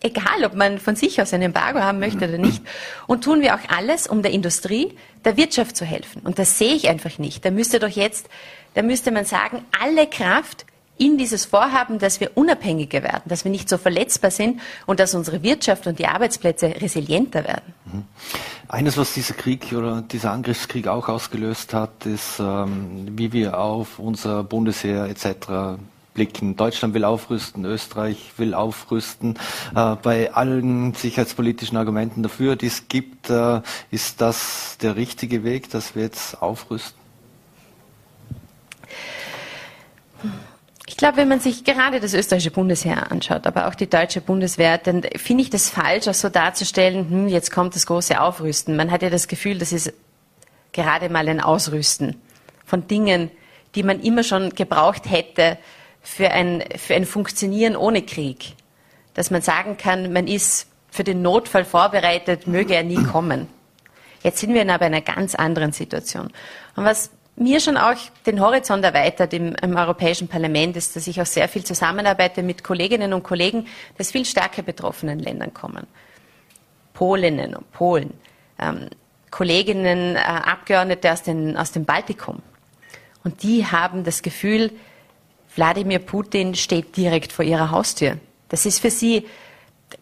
egal ob man von sich aus ein Embargo haben möchte oder nicht. Und tun wir auch alles, um der Industrie, der Wirtschaft zu helfen. Und das sehe ich einfach nicht. Da müsste doch jetzt, da müsste man sagen, alle Kraft in dieses Vorhaben, dass wir unabhängiger werden, dass wir nicht so verletzbar sind und dass unsere Wirtschaft und die Arbeitsplätze resilienter werden. Mhm. Eines, was dieser Krieg oder dieser Angriffskrieg auch ausgelöst hat, ist, ähm, wie wir auf unser Bundesheer etc. blicken. Deutschland will aufrüsten, Österreich will aufrüsten. Äh, bei allen sicherheitspolitischen Argumenten dafür, die es gibt, äh, ist das der richtige Weg, dass wir jetzt aufrüsten? Ich glaube, wenn man sich gerade das österreichische Bundesheer anschaut, aber auch die deutsche Bundeswehr, dann finde ich das falsch, auch so darzustellen, hm, jetzt kommt das große Aufrüsten. Man hat ja das Gefühl, das ist gerade mal ein Ausrüsten von Dingen, die man immer schon gebraucht hätte für ein, für ein Funktionieren ohne Krieg. Dass man sagen kann, man ist für den Notfall vorbereitet, möge er nie kommen. Jetzt sind wir in aber einer ganz anderen Situation. Und was mir schon auch den Horizont erweitert im, im, Europäischen Parlament ist, dass ich auch sehr viel zusammenarbeite mit Kolleginnen und Kollegen des viel stärker betroffenen Ländern kommen. Polinnen und Polen, ähm, Kolleginnen, äh, Abgeordnete aus, den, aus dem Baltikum. Und die haben das Gefühl, Wladimir Putin steht direkt vor ihrer Haustür. Das ist für sie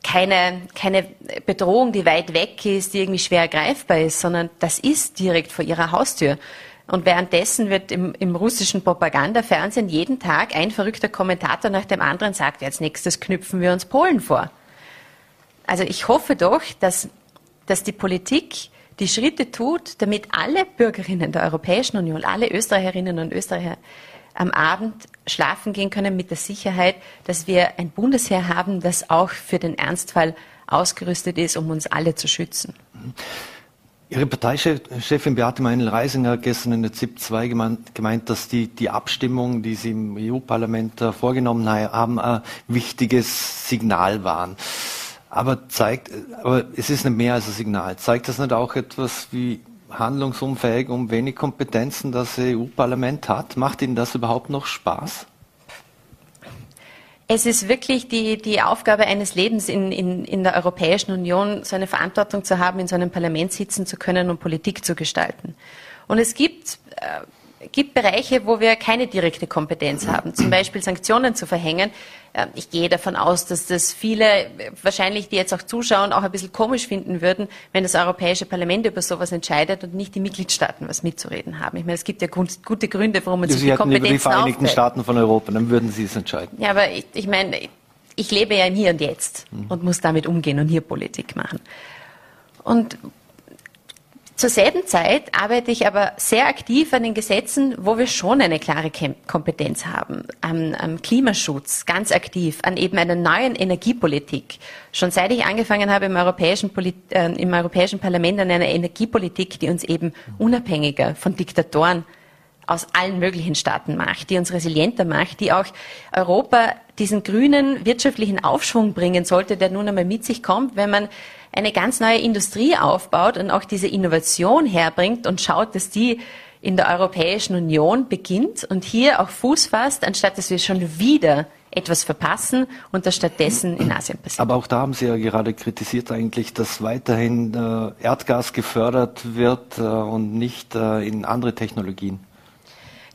keine, keine Bedrohung, die weit weg ist, die irgendwie schwer greifbar ist, sondern das ist direkt vor ihrer Haustür. Und währenddessen wird im, im russischen Propagandafernsehen jeden Tag ein verrückter Kommentator nach dem anderen sagt, als nächstes knüpfen wir uns Polen vor. Also ich hoffe doch, dass, dass die Politik die Schritte tut, damit alle Bürgerinnen der Europäischen Union, alle Österreicherinnen und Österreicher am Abend schlafen gehen können mit der Sicherheit, dass wir ein Bundesheer haben, das auch für den Ernstfall ausgerüstet ist, um uns alle zu schützen. Ihre Parteichefin Beate Meinl-Reisinger hat gestern in der ZIP 2 gemeint, dass die, die Abstimmung, die Sie im EU-Parlament vorgenommen haben, ein wichtiges Signal waren. Aber zeigt, aber es ist nicht mehr als ein Signal. Zeigt das nicht auch etwas wie handlungsunfähig und wenig Kompetenzen das EU-Parlament hat? Macht Ihnen das überhaupt noch Spaß? Es ist wirklich die, die Aufgabe eines Lebens in, in, in der Europäischen Union, so eine Verantwortung zu haben, in so einem Parlament sitzen zu können und Politik zu gestalten. Und es gibt äh, gibt Bereiche, wo wir keine direkte Kompetenz haben, zum Beispiel Sanktionen zu verhängen. Ich gehe davon aus, dass das viele, wahrscheinlich die jetzt auch zuschauen, auch ein bisschen komisch finden würden, wenn das Europäische Parlament über sowas entscheidet und nicht die Mitgliedstaaten was mitzureden haben. Ich meine, es gibt ja gute Gründe, warum man sich die Kompetenzen über die Vereinigten aufteilt. Staaten von Europa, dann würden Sie es entscheiden. Ja, aber ich, ich meine, ich lebe ja im Hier und Jetzt mhm. und muss damit umgehen und hier Politik machen. Und zur selben Zeit arbeite ich aber sehr aktiv an den Gesetzen, wo wir schon eine klare Kompetenz haben. Am, am, Klimaschutz ganz aktiv, an eben einer neuen Energiepolitik. Schon seit ich angefangen habe im Europäischen, äh, im Europäischen Parlament an einer Energiepolitik, die uns eben unabhängiger von Diktatoren aus allen möglichen Staaten macht, die uns resilienter macht, die auch Europa diesen grünen wirtschaftlichen Aufschwung bringen sollte, der nun einmal mit sich kommt, wenn man eine ganz neue Industrie aufbaut und auch diese Innovation herbringt und schaut, dass die in der Europäischen Union beginnt und hier auch Fuß fasst, anstatt dass wir schon wieder etwas verpassen und das stattdessen in Asien passiert. Aber auch da haben Sie ja gerade kritisiert eigentlich, dass weiterhin äh, Erdgas gefördert wird äh, und nicht äh, in andere Technologien.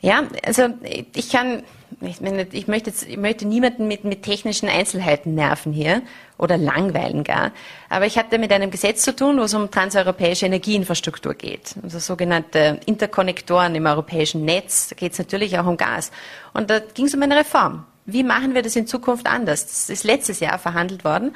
Ja, also ich kann, ich, ich, möchte, jetzt, ich möchte niemanden mit, mit technischen Einzelheiten nerven hier oder langweilen gar. Aber ich hatte mit einem Gesetz zu tun, wo es um transeuropäische Energieinfrastruktur geht. Also sogenannte Interkonnektoren im europäischen Netz. Da geht es natürlich auch um Gas. Und da ging es um eine Reform. Wie machen wir das in Zukunft anders? Das ist letztes Jahr verhandelt worden.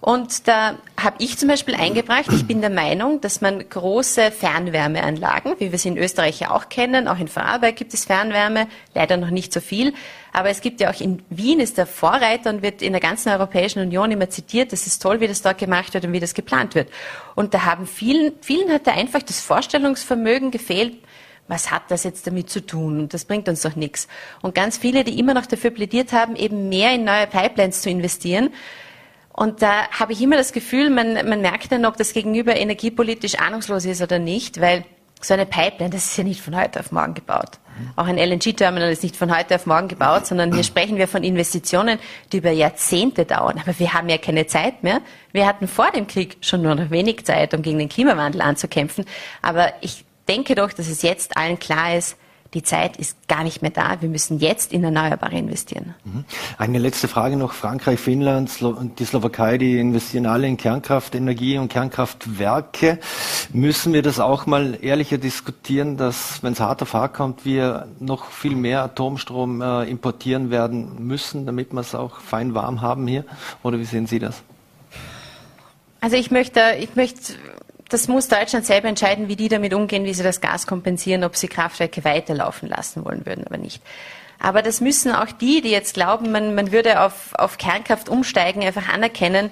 Und da habe ich zum Beispiel eingebracht, ich bin der Meinung, dass man große Fernwärmeanlagen, wie wir sie in Österreich ja auch kennen, auch in Vorarlberg gibt es Fernwärme, leider noch nicht so viel, aber es gibt ja auch in Wien ist der Vorreiter und wird in der ganzen Europäischen Union immer zitiert, das ist toll, wie das dort gemacht wird und wie das geplant wird. Und da haben vielen, vielen hat da einfach das Vorstellungsvermögen gefehlt, was hat das jetzt damit zu tun? Und das bringt uns doch nichts. Und ganz viele, die immer noch dafür plädiert haben, eben mehr in neue Pipelines zu investieren, und da habe ich immer das Gefühl, man, man merkt dann, ob das Gegenüber energiepolitisch ahnungslos ist oder nicht, weil so eine Pipeline, das ist ja nicht von heute auf morgen gebaut. Auch ein LNG-Terminal ist nicht von heute auf morgen gebaut, sondern hier sprechen wir von Investitionen, die über Jahrzehnte dauern. Aber wir haben ja keine Zeit mehr. Wir hatten vor dem Krieg schon nur noch wenig Zeit, um gegen den Klimawandel anzukämpfen. Aber ich denke doch, dass es jetzt allen klar ist, die Zeit ist gar nicht mehr da. Wir müssen jetzt in Erneuerbare investieren. Mhm. Eine letzte Frage noch. Frankreich, Finnland und die Slowakei, die investieren alle in Kernkraftenergie und Kernkraftwerke. Müssen wir das auch mal ehrlicher diskutieren, dass, wenn es hart auf hart kommt, wir noch viel mehr Atomstrom äh, importieren werden müssen, damit wir es auch fein warm haben hier? Oder wie sehen Sie das? Also ich möchte, ich möchte das muss Deutschland selber entscheiden, wie die damit umgehen, wie sie das Gas kompensieren, ob sie Kraftwerke weiterlaufen lassen wollen würden oder nicht. Aber das müssen auch die, die jetzt glauben, man, man würde auf, auf Kernkraft umsteigen, einfach anerkennen,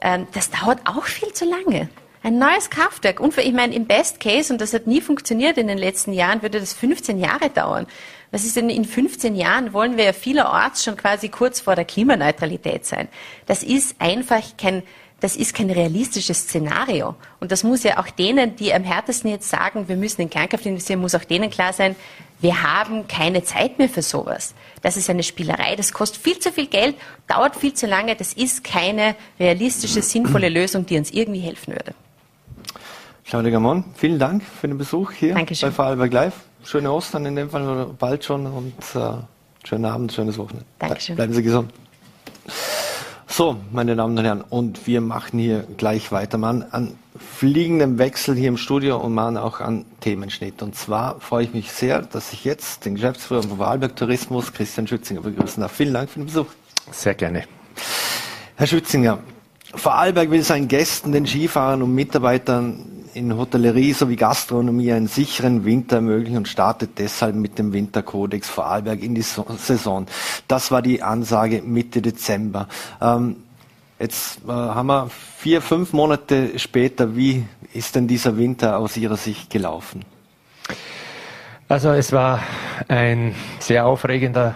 äh, das dauert auch viel zu lange. Ein neues Kraftwerk, und ich meine, im Best Case, und das hat nie funktioniert in den letzten Jahren, würde das 15 Jahre dauern. Was ist denn in 15 Jahren? Wollen wir ja vielerorts schon quasi kurz vor der Klimaneutralität sein. Das ist einfach kein, das ist kein realistisches Szenario. Und das muss ja auch denen, die am härtesten jetzt sagen, wir müssen in Kernkraft investieren, muss auch denen klar sein, wir haben keine Zeit mehr für sowas. Das ist eine Spielerei, das kostet viel zu viel Geld, dauert viel zu lange, das ist keine realistische, sinnvolle Lösung, die uns irgendwie helfen würde. Claudia Gamon, vielen Dank für den Besuch hier Dankeschön. bei Vorarlberg Live. Schöne Ostern in dem Fall oder bald schon und äh, schönen Abend, schönes Wochenende. Dankeschön. Bleiben Sie gesund. So, meine Damen und Herren, und wir machen hier gleich weiter, man an fliegendem Wechsel hier im Studio und man auch an Themenschnitt. Und zwar freue ich mich sehr, dass ich jetzt den Geschäftsführer von Wahlberg Tourismus, Christian Schützinger, begrüßen darf. Vielen Dank für den Besuch. Sehr gerne. Herr Schützinger, Vorarlberg will seinen Gästen, den Skifahrern und Mitarbeitern in Hotellerie sowie Gastronomie einen sicheren Winter ermöglichen und startet deshalb mit dem Winterkodex Vorarlberg in die Saison. Das war die Ansage Mitte Dezember. Ähm, Jetzt äh, haben wir vier, fünf Monate später. Wie ist denn dieser Winter aus Ihrer Sicht gelaufen? Also es war ein sehr aufregender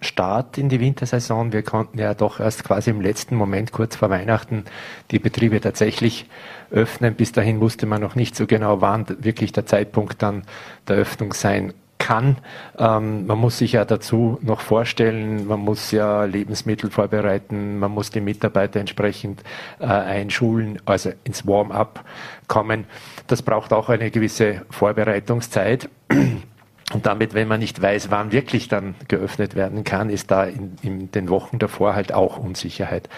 Start in die Wintersaison. Wir konnten ja doch erst quasi im letzten Moment, kurz vor Weihnachten, die Betriebe tatsächlich öffnen. Bis dahin wusste man noch nicht so genau, wann wirklich der Zeitpunkt dann der Öffnung sein kann. Ähm, man muss sich ja dazu noch vorstellen, man muss ja Lebensmittel vorbereiten, man muss die Mitarbeiter entsprechend äh, einschulen, also ins Warm-up kommen. Das braucht auch eine gewisse Vorbereitungszeit. Und damit, wenn man nicht weiß, wann wirklich dann geöffnet werden kann, ist da in, in den Wochen davor halt auch Unsicherheit.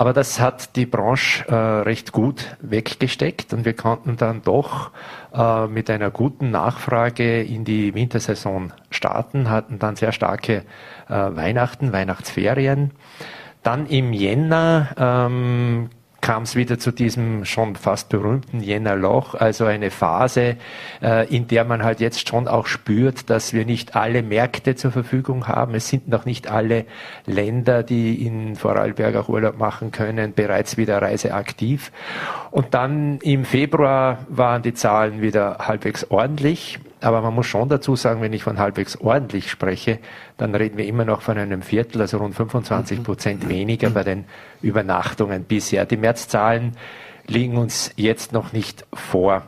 Aber das hat die Branche äh, recht gut weggesteckt und wir konnten dann doch äh, mit einer guten Nachfrage in die Wintersaison starten, hatten dann sehr starke äh, Weihnachten, Weihnachtsferien. Dann im Jänner ähm, kam es wieder zu diesem schon fast berühmten Jännerloch, also eine Phase, äh, in der man halt jetzt schon auch spürt, dass wir nicht alle Märkte zur Verfügung haben. Es sind noch nicht alle Länder, die in Vorarlberg auch Urlaub machen können, bereits wieder reiseaktiv. Und dann im Februar waren die Zahlen wieder halbwegs ordentlich. Aber man muss schon dazu sagen, wenn ich von halbwegs ordentlich spreche, dann reden wir immer noch von einem Viertel, also rund 25 mhm. Prozent weniger bei den Übernachtungen bisher. Die Märzzahlen liegen uns jetzt noch nicht vor.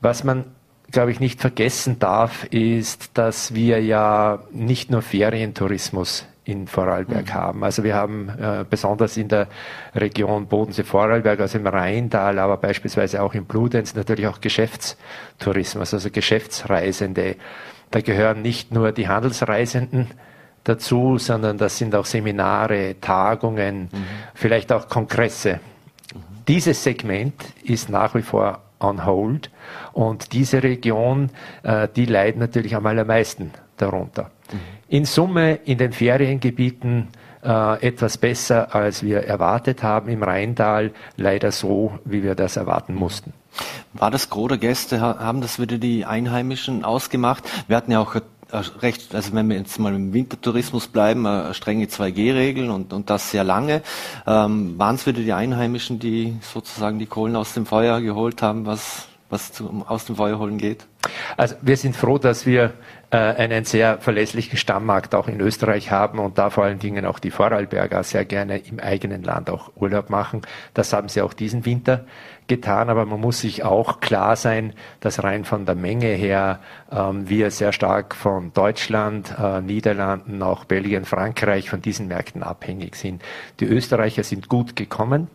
Was man glaube ich, nicht vergessen darf, ist, dass wir ja nicht nur Ferientourismus in Vorarlberg mhm. haben. Also wir haben äh, besonders in der Region Bodensee-Vorarlberg, also im Rheintal, aber beispielsweise auch in Bludenz natürlich auch Geschäftstourismus, also Geschäftsreisende. Da gehören nicht nur die Handelsreisenden dazu, sondern das sind auch Seminare, Tagungen, mhm. vielleicht auch Kongresse. Mhm. Dieses Segment ist nach wie vor on hold und diese Region, äh, die leidet natürlich am allermeisten darunter. In Summe in den Feriengebieten äh, etwas besser, als wir erwartet haben. Im Rheintal leider so, wie wir das erwarten mussten. War das Gros der Gäste, haben das wieder die Einheimischen ausgemacht? Wir hatten ja auch recht, also wenn wir jetzt mal im Wintertourismus bleiben, äh, strenge 2G-Regeln und, und das sehr lange. Ähm, Waren es wieder die Einheimischen, die sozusagen die Kohlen aus dem Feuer geholt haben, was, was zu, aus dem Feuer holen geht? Also wir sind froh, dass wir äh, einen sehr verlässlichen Stammmarkt auch in Österreich haben und da vor allen Dingen auch die Vorarlberger sehr gerne im eigenen Land auch Urlaub machen. Das haben sie auch diesen Winter getan, aber man muss sich auch klar sein, dass rein von der Menge her ähm, wir sehr stark von Deutschland, äh, Niederlanden, auch Belgien, Frankreich von diesen Märkten abhängig sind. Die Österreicher sind gut gekommen.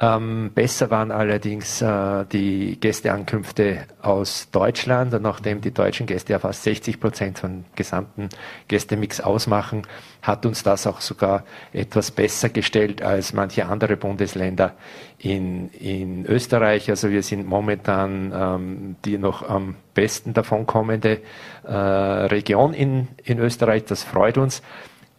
Ähm, besser waren allerdings äh, die Gästeankünfte aus Deutschland. Und nachdem die deutschen Gäste ja fast 60 Prozent von gesamten Gästemix ausmachen, hat uns das auch sogar etwas besser gestellt als manche andere Bundesländer in, in Österreich. Also wir sind momentan ähm, die noch am besten davon kommende äh, Region in, in Österreich. Das freut uns.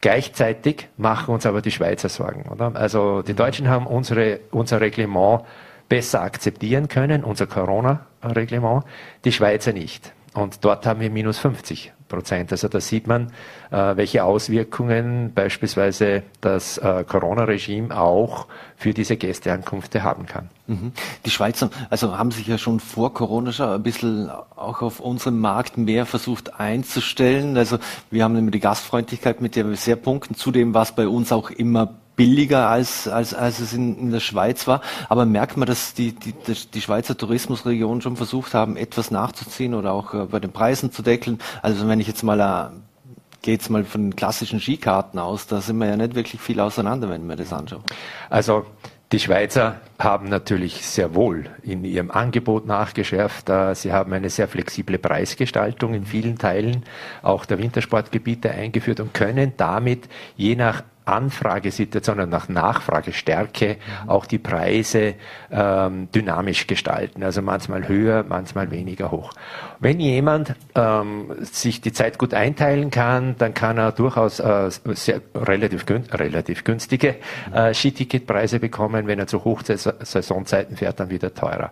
Gleichzeitig machen uns aber die Schweizer Sorgen. Oder? Also die Deutschen haben unsere, unser Reglement besser akzeptieren können, unser Corona-Reglement, die Schweizer nicht. Und dort haben wir minus 50 Prozent. Also da sieht man, äh, welche Auswirkungen beispielsweise das äh, Corona-Regime auch für diese Gästeankünfte haben kann. Mhm. Die Schweizer, also haben sich ja schon vor Corona schon ein bisschen auch auf unserem Markt mehr versucht einzustellen. Also wir haben immer die Gastfreundlichkeit, mit der wir sehr punkten. Zudem war es bei uns auch immer billiger als, als, als es in, in der Schweiz war. Aber merkt man, dass die, die, die Schweizer Tourismusregionen schon versucht haben, etwas nachzuziehen oder auch äh, bei den Preisen zu deckeln. Also wenn ich jetzt mal äh, gehe mal von den klassischen Skikarten aus, da sind wir ja nicht wirklich viel auseinander, wenn wir das anschauen. Also die Schweizer haben natürlich sehr wohl in ihrem Angebot nachgeschärft. Äh, sie haben eine sehr flexible Preisgestaltung in vielen Teilen auch der Wintersportgebiete eingeführt und können damit je nach Anfragesituation und nach Nachfragestärke mhm. auch die Preise ähm, dynamisch gestalten. Also manchmal höher, manchmal weniger hoch. Wenn jemand ähm, sich die Zeit gut einteilen kann, dann kann er durchaus äh, sehr, relativ, gün relativ günstige äh, Skiticketpreise bekommen. Wenn er zu Hochsaisonzeiten fährt, dann wieder teurer.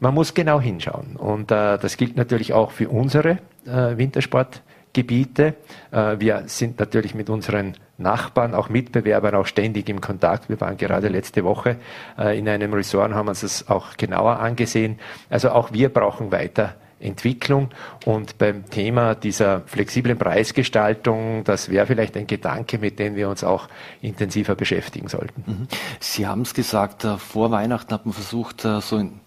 Man muss genau hinschauen. Und äh, das gilt natürlich auch für unsere äh, Wintersport. Gebiete. Äh, wir sind natürlich mit unseren Nachbarn, auch Mitbewerbern auch ständig im Kontakt. Wir waren gerade letzte Woche äh, in einem Resort und haben uns das auch genauer angesehen. Also auch wir brauchen weiter Entwicklung. Und beim Thema dieser flexiblen Preisgestaltung, das wäre vielleicht ein Gedanke, mit dem wir uns auch intensiver beschäftigen sollten. Mhm. Sie haben es gesagt, äh, vor Weihnachten hat man versucht, so in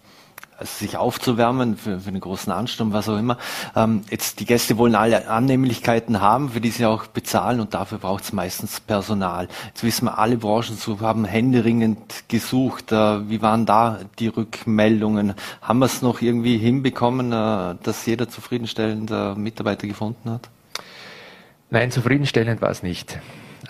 also sich aufzuwärmen für, für einen großen Ansturm, was auch immer. Ähm, jetzt die Gäste wollen alle Annehmlichkeiten haben, für die sie auch bezahlen und dafür braucht es meistens Personal. Jetzt wissen wir, alle Branchen zu haben händeringend gesucht. Äh, wie waren da die Rückmeldungen? Haben wir es noch irgendwie hinbekommen, äh, dass jeder zufriedenstellende Mitarbeiter gefunden hat? Nein, zufriedenstellend war es nicht.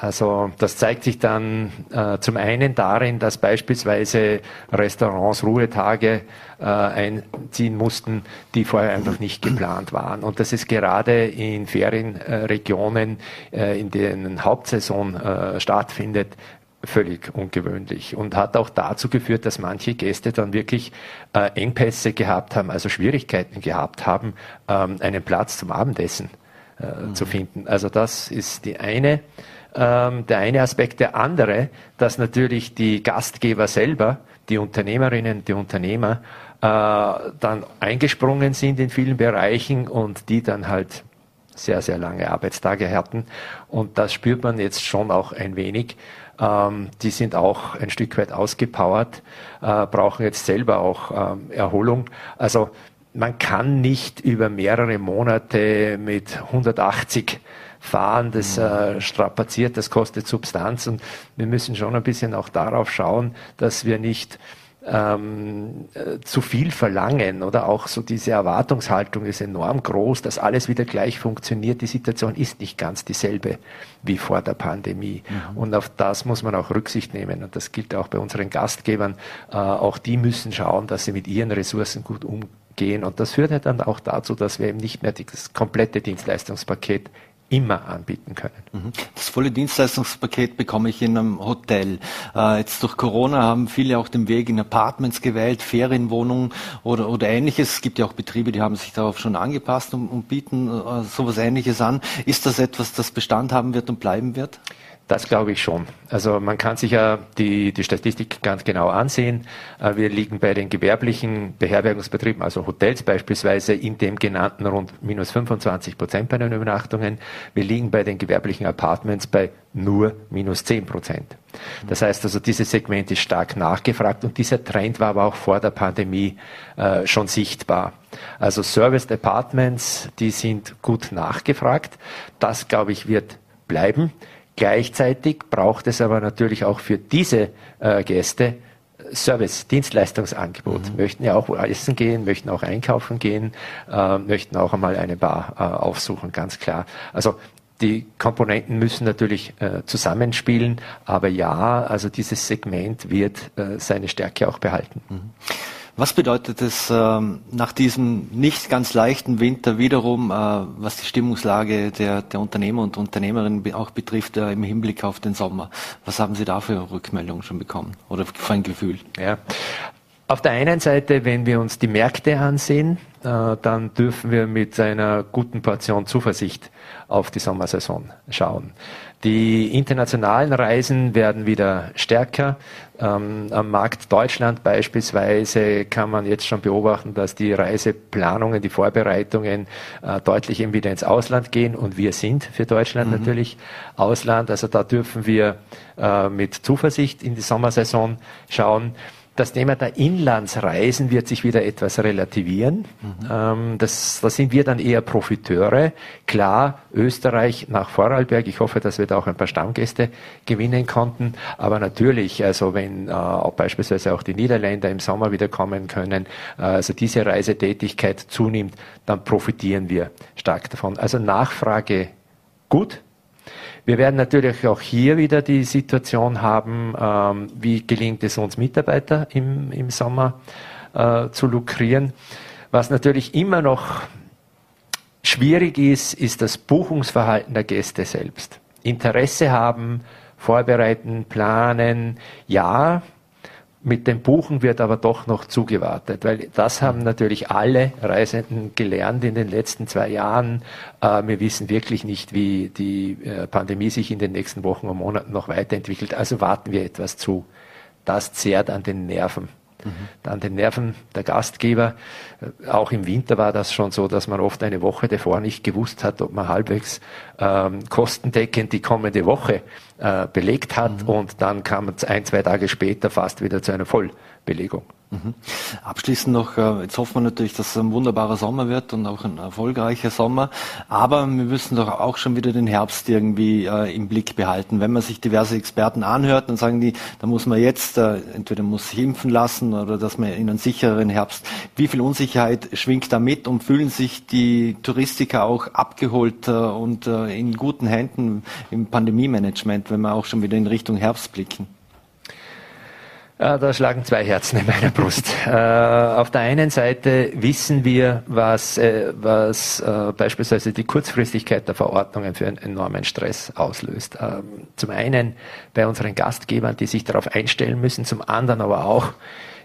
Also das zeigt sich dann äh, zum einen darin, dass beispielsweise Restaurants Ruhetage äh, einziehen mussten, die vorher einfach nicht geplant waren. Und das ist gerade in Ferienregionen, äh, in denen Hauptsaison äh, stattfindet, völlig ungewöhnlich und hat auch dazu geführt, dass manche Gäste dann wirklich äh, Engpässe gehabt haben, also Schwierigkeiten gehabt haben, ähm, einen Platz zum Abendessen äh, mhm. zu finden. Also das ist die eine ähm, der eine Aspekt. Der andere, dass natürlich die Gastgeber selber, die Unternehmerinnen, die Unternehmer, äh, dann eingesprungen sind in vielen Bereichen und die dann halt sehr, sehr lange Arbeitstage hatten. Und das spürt man jetzt schon auch ein wenig. Ähm, die sind auch ein Stück weit ausgepowert, äh, brauchen jetzt selber auch ähm, Erholung. Also man kann nicht über mehrere Monate mit 180 fahren, das äh, strapaziert, das kostet Substanz und wir müssen schon ein bisschen auch darauf schauen, dass wir nicht ähm, äh, zu viel verlangen oder auch so diese Erwartungshaltung ist enorm groß, dass alles wieder gleich funktioniert. Die Situation ist nicht ganz dieselbe wie vor der Pandemie. Mhm. Und auf das muss man auch Rücksicht nehmen. Und das gilt auch bei unseren Gastgebern. Äh, auch die müssen schauen, dass sie mit ihren Ressourcen gut umgehen. Und das führt halt dann auch dazu, dass wir eben nicht mehr das komplette Dienstleistungspaket immer anbieten können. Mhm. Das volle Dienstleistungspaket bekomme ich in einem Hotel. Äh, jetzt durch Corona haben viele auch den Weg in Apartments gewählt, Ferienwohnungen oder, oder ähnliches. Es gibt ja auch Betriebe, die haben sich darauf schon angepasst und, und bieten äh, sowas ähnliches an. Ist das etwas, das Bestand haben wird und bleiben wird? Das glaube ich schon. Also man kann sich ja die, die Statistik ganz genau ansehen. Äh, wir liegen bei den gewerblichen Beherbergungsbetrieben, also Hotels beispielsweise, in dem genannten rund minus 25 Prozent bei den Übernachtungen. Wir liegen bei den gewerblichen Apartments bei nur minus 10 Prozent. Das heißt also, dieses Segment ist stark nachgefragt und dieser Trend war aber auch vor der Pandemie äh, schon sichtbar. Also Serviced Apartments, die sind gut nachgefragt. Das, glaube ich, wird bleiben. Gleichzeitig braucht es aber natürlich auch für diese äh, Gäste Service, Dienstleistungsangebot. Mhm. Möchten ja auch essen gehen, möchten auch einkaufen gehen, äh, möchten auch einmal eine Bar äh, aufsuchen, ganz klar. Also die Komponenten müssen natürlich äh, zusammenspielen, aber ja, also dieses Segment wird äh, seine Stärke auch behalten. Mhm. Was bedeutet es ähm, nach diesem nicht ganz leichten Winter wiederum, äh, was die Stimmungslage der, der Unternehmer und Unternehmerinnen auch betrifft äh, im Hinblick auf den Sommer? Was haben Sie da für Rückmeldungen schon bekommen oder für ein Gefühl? Ja. Auf der einen Seite, wenn wir uns die Märkte ansehen, äh, dann dürfen wir mit einer guten Portion Zuversicht auf die Sommersaison schauen. Die internationalen Reisen werden wieder stärker. Ähm, am Markt Deutschland beispielsweise kann man jetzt schon beobachten, dass die Reiseplanungen, die Vorbereitungen äh, deutlich eben wieder ins Ausland gehen und wir sind für Deutschland mhm. natürlich Ausland. Also da dürfen wir äh, mit Zuversicht in die Sommersaison schauen. Das Thema der Inlandsreisen wird sich wieder etwas relativieren. Mhm. Das, da sind wir dann eher Profiteure. Klar, Österreich nach Vorarlberg. Ich hoffe, dass wir da auch ein paar Stammgäste gewinnen konnten. Aber natürlich, also wenn äh, beispielsweise auch die Niederländer im Sommer wieder kommen können, äh, also diese Reisetätigkeit zunimmt, dann profitieren wir stark davon. Also Nachfrage gut, wir werden natürlich auch hier wieder die Situation haben, ähm, wie gelingt es uns Mitarbeiter im, im Sommer äh, zu lukrieren. Was natürlich immer noch schwierig ist, ist das Buchungsverhalten der Gäste selbst. Interesse haben, vorbereiten, planen, ja, Mit dem Buchen wird aber doch noch zugewartet, weil das haben natürlich alle Reisenden gelernt in den letzten zwei Jahren. Äh, wir wissen wirklich nicht, wie die äh, Pandemie sich in den nächsten Wochen und Monaten noch weiterentwickelt. Also warten wir etwas zu. Das zehrt an den Nerven mhm. an den Nerven der Gastgeber. Auch im Winter war das schon so, dass man oft eine Woche davor nicht gewusst hat, ob man halbwegs ähm, kostendeckend die kommende Woche äh, belegt hat mhm. und dann kam es ein, zwei Tage später fast wieder zu einer Vollbelegung. Mhm. Abschließend noch, äh, jetzt hoffen wir natürlich, dass es ein wunderbarer Sommer wird und auch ein erfolgreicher Sommer. Aber wir müssen doch auch schon wieder den Herbst irgendwie äh, im Blick behalten. Wenn man sich diverse Experten anhört, dann sagen die, da muss man jetzt, äh, entweder muss sich impfen lassen oder dass man in einen sichereren Herbst. Wie viel Unsicherheit schwingt da mit und fühlen sich die Touristiker auch abgeholt und in guten Händen im Pandemie-Management, wenn wir auch schon wieder in Richtung Herbst blicken? Äh, da schlagen zwei Herzen in meiner Brust. Äh, auf der einen Seite wissen wir, was, äh, was beispielsweise die Kurzfristigkeit der Verordnungen für einen enormen Stress auslöst. Ähm, zum einen bei unseren Gastgebern, die sich darauf einstellen müssen, zum anderen aber auch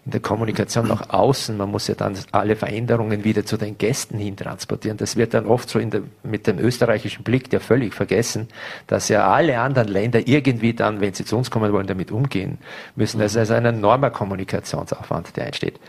in der Kommunikation nach außen. Man muss ja dann alle Veränderungen wieder zu den Gästen hin transportieren. Das wird dann oft so der, mit dem österreichischen Blick ja völlig vergessen, dass ja alle anderen Länder irgendwie dann, wenn sie zu uns kommen wollen, damit umgehen müssen. Das ist ein enormer Kommunikationsaufwand, der entsteht.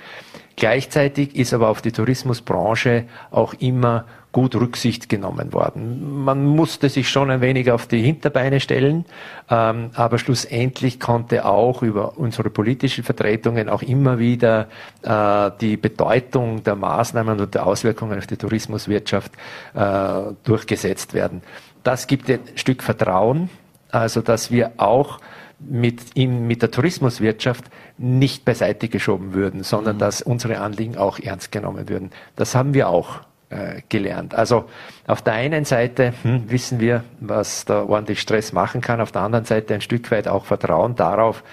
Gleichzeitig ist aber auf die Tourismusbranche auch immer gut Rücksicht genommen worden. Man musste sich schon ein wenig auf die Hinterbeine stellen, ähm, aber schlussendlich konnte auch über unsere politischen Vertretungen auch immer wieder äh, die Bedeutung der Maßnahmen und der Auswirkungen auf die Tourismuswirtschaft äh, durchgesetzt werden. Das gibt ein Stück Vertrauen, also dass wir auch mit, in, mit der Tourismuswirtschaft nicht beiseite geschoben würden, sondern mhm. dass unsere Anliegen auch ernst genommen würden. Das haben wir auch äh, gelernt. Also auf der einen Seite hm, wissen wir, was da ordentlich Stress machen kann, auf der anderen Seite ein Stück weit auch Vertrauen darauf,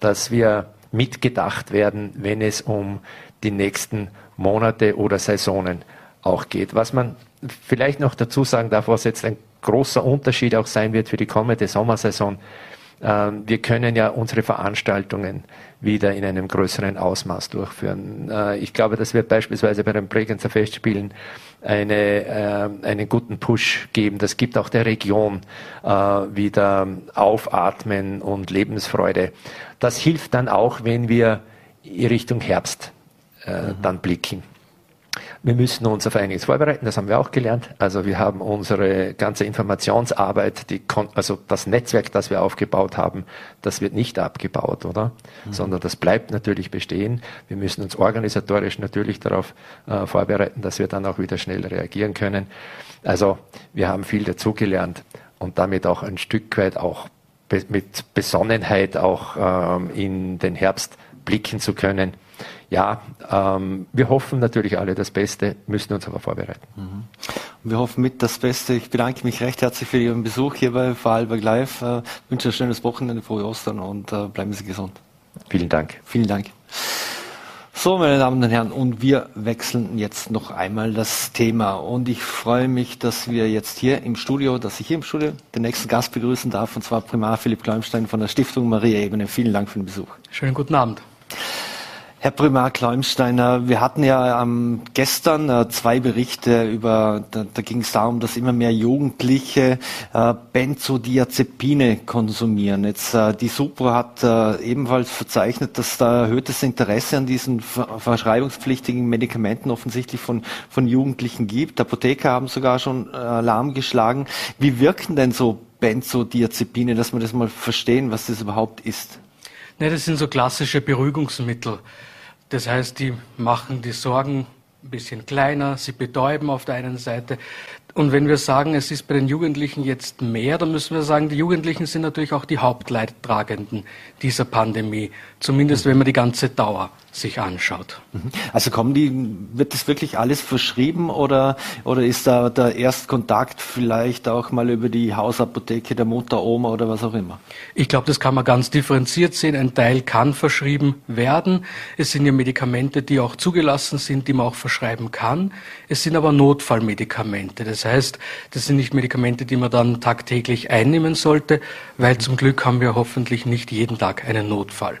dass wir mitgedacht werden, wenn es um die nächsten Monate oder Saisonen auch geht. Was man vielleicht noch dazu sagen darf, was jetzt ein großer Unterschied auch sein wird für die kommende Sommersaison, ähm, wir können ja unsere Veranstaltungen wieder in einem größeren Ausmaß durchführen. Äh, ich glaube, das wird beispielsweise bei den Bregenzer Festspielen eine, äh, einen guten Push geben. Das gibt auch der Region äh, wieder Aufatmen und Lebensfreude. Das hilft dann auch, wenn wir Richtung Herbst mhm. dann blicken. Wir müssen uns auf einiges vorbereiten, das haben wir auch gelernt. Also wir haben unsere ganze Informationsarbeit, die, also das Netzwerk, das wir aufgebaut haben, das wird nicht abgebaut, oder? Mhm. Sondern das bleibt natürlich bestehen. Wir müssen uns organisatorisch natürlich darauf äh, vorbereiten, dass wir dann auch wieder schnell reagieren können. Also wir haben viel dazugelernt und damit auch ein Stück weit auch be mit Besonnenheit auch ähm, in den Herbst blicken zu können ja, ähm, wir hoffen natürlich alle das Beste, müssen uns aber vorbereiten. Mhm. Wir hoffen mit das Beste. Ich bedanke mich recht herzlich für Ihren Besuch hier bei Vorarlberg Live. Äh, wünsche ein schönes Wochenende, frohe Ostern und äh, bleiben Sie gesund. Vielen Dank. Vielen Dank. So, meine Damen und Herren, und wir wechseln jetzt noch einmal das Thema. Und ich freue mich, dass wir jetzt hier im Studio, dass ich hier im Studio den nächsten Gast begrüßen darf, und zwar Primar Philipp Kleumstein von der Stiftung Maria Ebene. Vielen Dank für den Besuch. Schönen guten Abend. Herr Primar Kleumsteiner, wir hatten ja ähm, gestern äh, zwei Berichte über, da, da ging es darum, dass immer mehr Jugendliche äh, Benzodiazepine konsumieren. Jetzt äh, die Supro hat äh, ebenfalls verzeichnet, dass da erhöhtes Interesse an diesen verschreibungspflichtigen Medikamenten offensichtlich von, von Jugendlichen gibt. Apotheker haben sogar schon äh, Alarm geschlagen. Wie wirken denn so Benzodiazepine, dass wir das mal verstehen, was das überhaupt ist? Ne, das sind so klassische Beruhigungsmittel. Das heißt, die machen die Sorgen ein bisschen kleiner, sie betäuben auf der einen Seite. Und wenn wir sagen, es ist bei den Jugendlichen jetzt mehr, dann müssen wir sagen, die Jugendlichen sind natürlich auch die Hauptleidtragenden dieser Pandemie. Zumindest wenn man die ganze Dauer sich anschaut. Mhm. Also kommen die, wird das wirklich alles verschrieben oder, oder ist da der Erstkontakt vielleicht auch mal über die Hausapotheke der Mutter, Oma oder was auch immer? Ich glaube, das kann man ganz differenziert sehen. Ein Teil kann verschrieben werden. Es sind ja Medikamente, die auch zugelassen sind, die man auch verschreiben kann. Es sind aber Notfallmedikamente. Das heißt, das sind nicht Medikamente, die man dann tagtäglich einnehmen sollte, weil zum Glück haben wir hoffentlich nicht jeden Tag einen Notfall.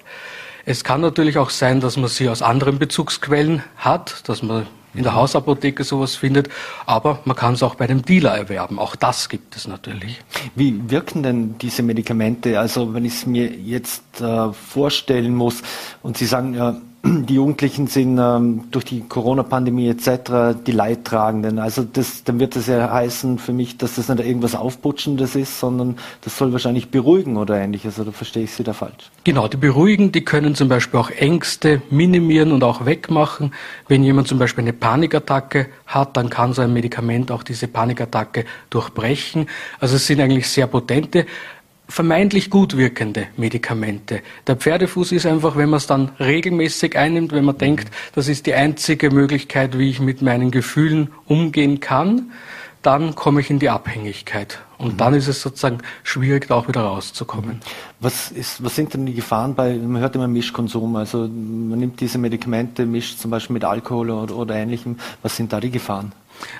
Es kann natürlich auch sein, dass man sie aus anderen Bezugsquellen hat, dass man in der Hausapotheke sowas findet, aber man kann es auch bei einem Dealer erwerben. Auch das gibt es natürlich. Wie wirken denn diese Medikamente? Also wenn ich es mir jetzt äh, vorstellen muss und Sie sagen, ja, die Jugendlichen sind ähm, durch die Corona-Pandemie etc. die Leidtragenden. Also das, dann wird das ja heißen für mich, dass das nicht irgendwas Aufputschendes ist, sondern das soll wahrscheinlich beruhigen oder ähnliches. Oder verstehe ich Sie da falsch? Genau, die beruhigen, die können zum Beispiel auch Ängste minimieren und auch wegmachen. Wenn jemand zum Beispiel eine Panikattacke hat, dann kann so ein Medikament auch diese Panikattacke durchbrechen. Also es sind eigentlich sehr potente vermeintlich gut wirkende Medikamente. Der Pferdefuß ist einfach, wenn man es dann regelmäßig einnimmt, wenn man denkt, das ist die einzige Möglichkeit, wie ich mit meinen Gefühlen umgehen kann, dann komme ich in die Abhängigkeit. Und mhm. dann ist es sozusagen schwierig, da auch wieder rauszukommen. Was, ist, was sind denn die Gefahren bei, man hört immer Mischkonsum, also man nimmt diese Medikamente, mischt zum Beispiel mit Alkohol oder, oder ähnlichem. Was sind da die Gefahren?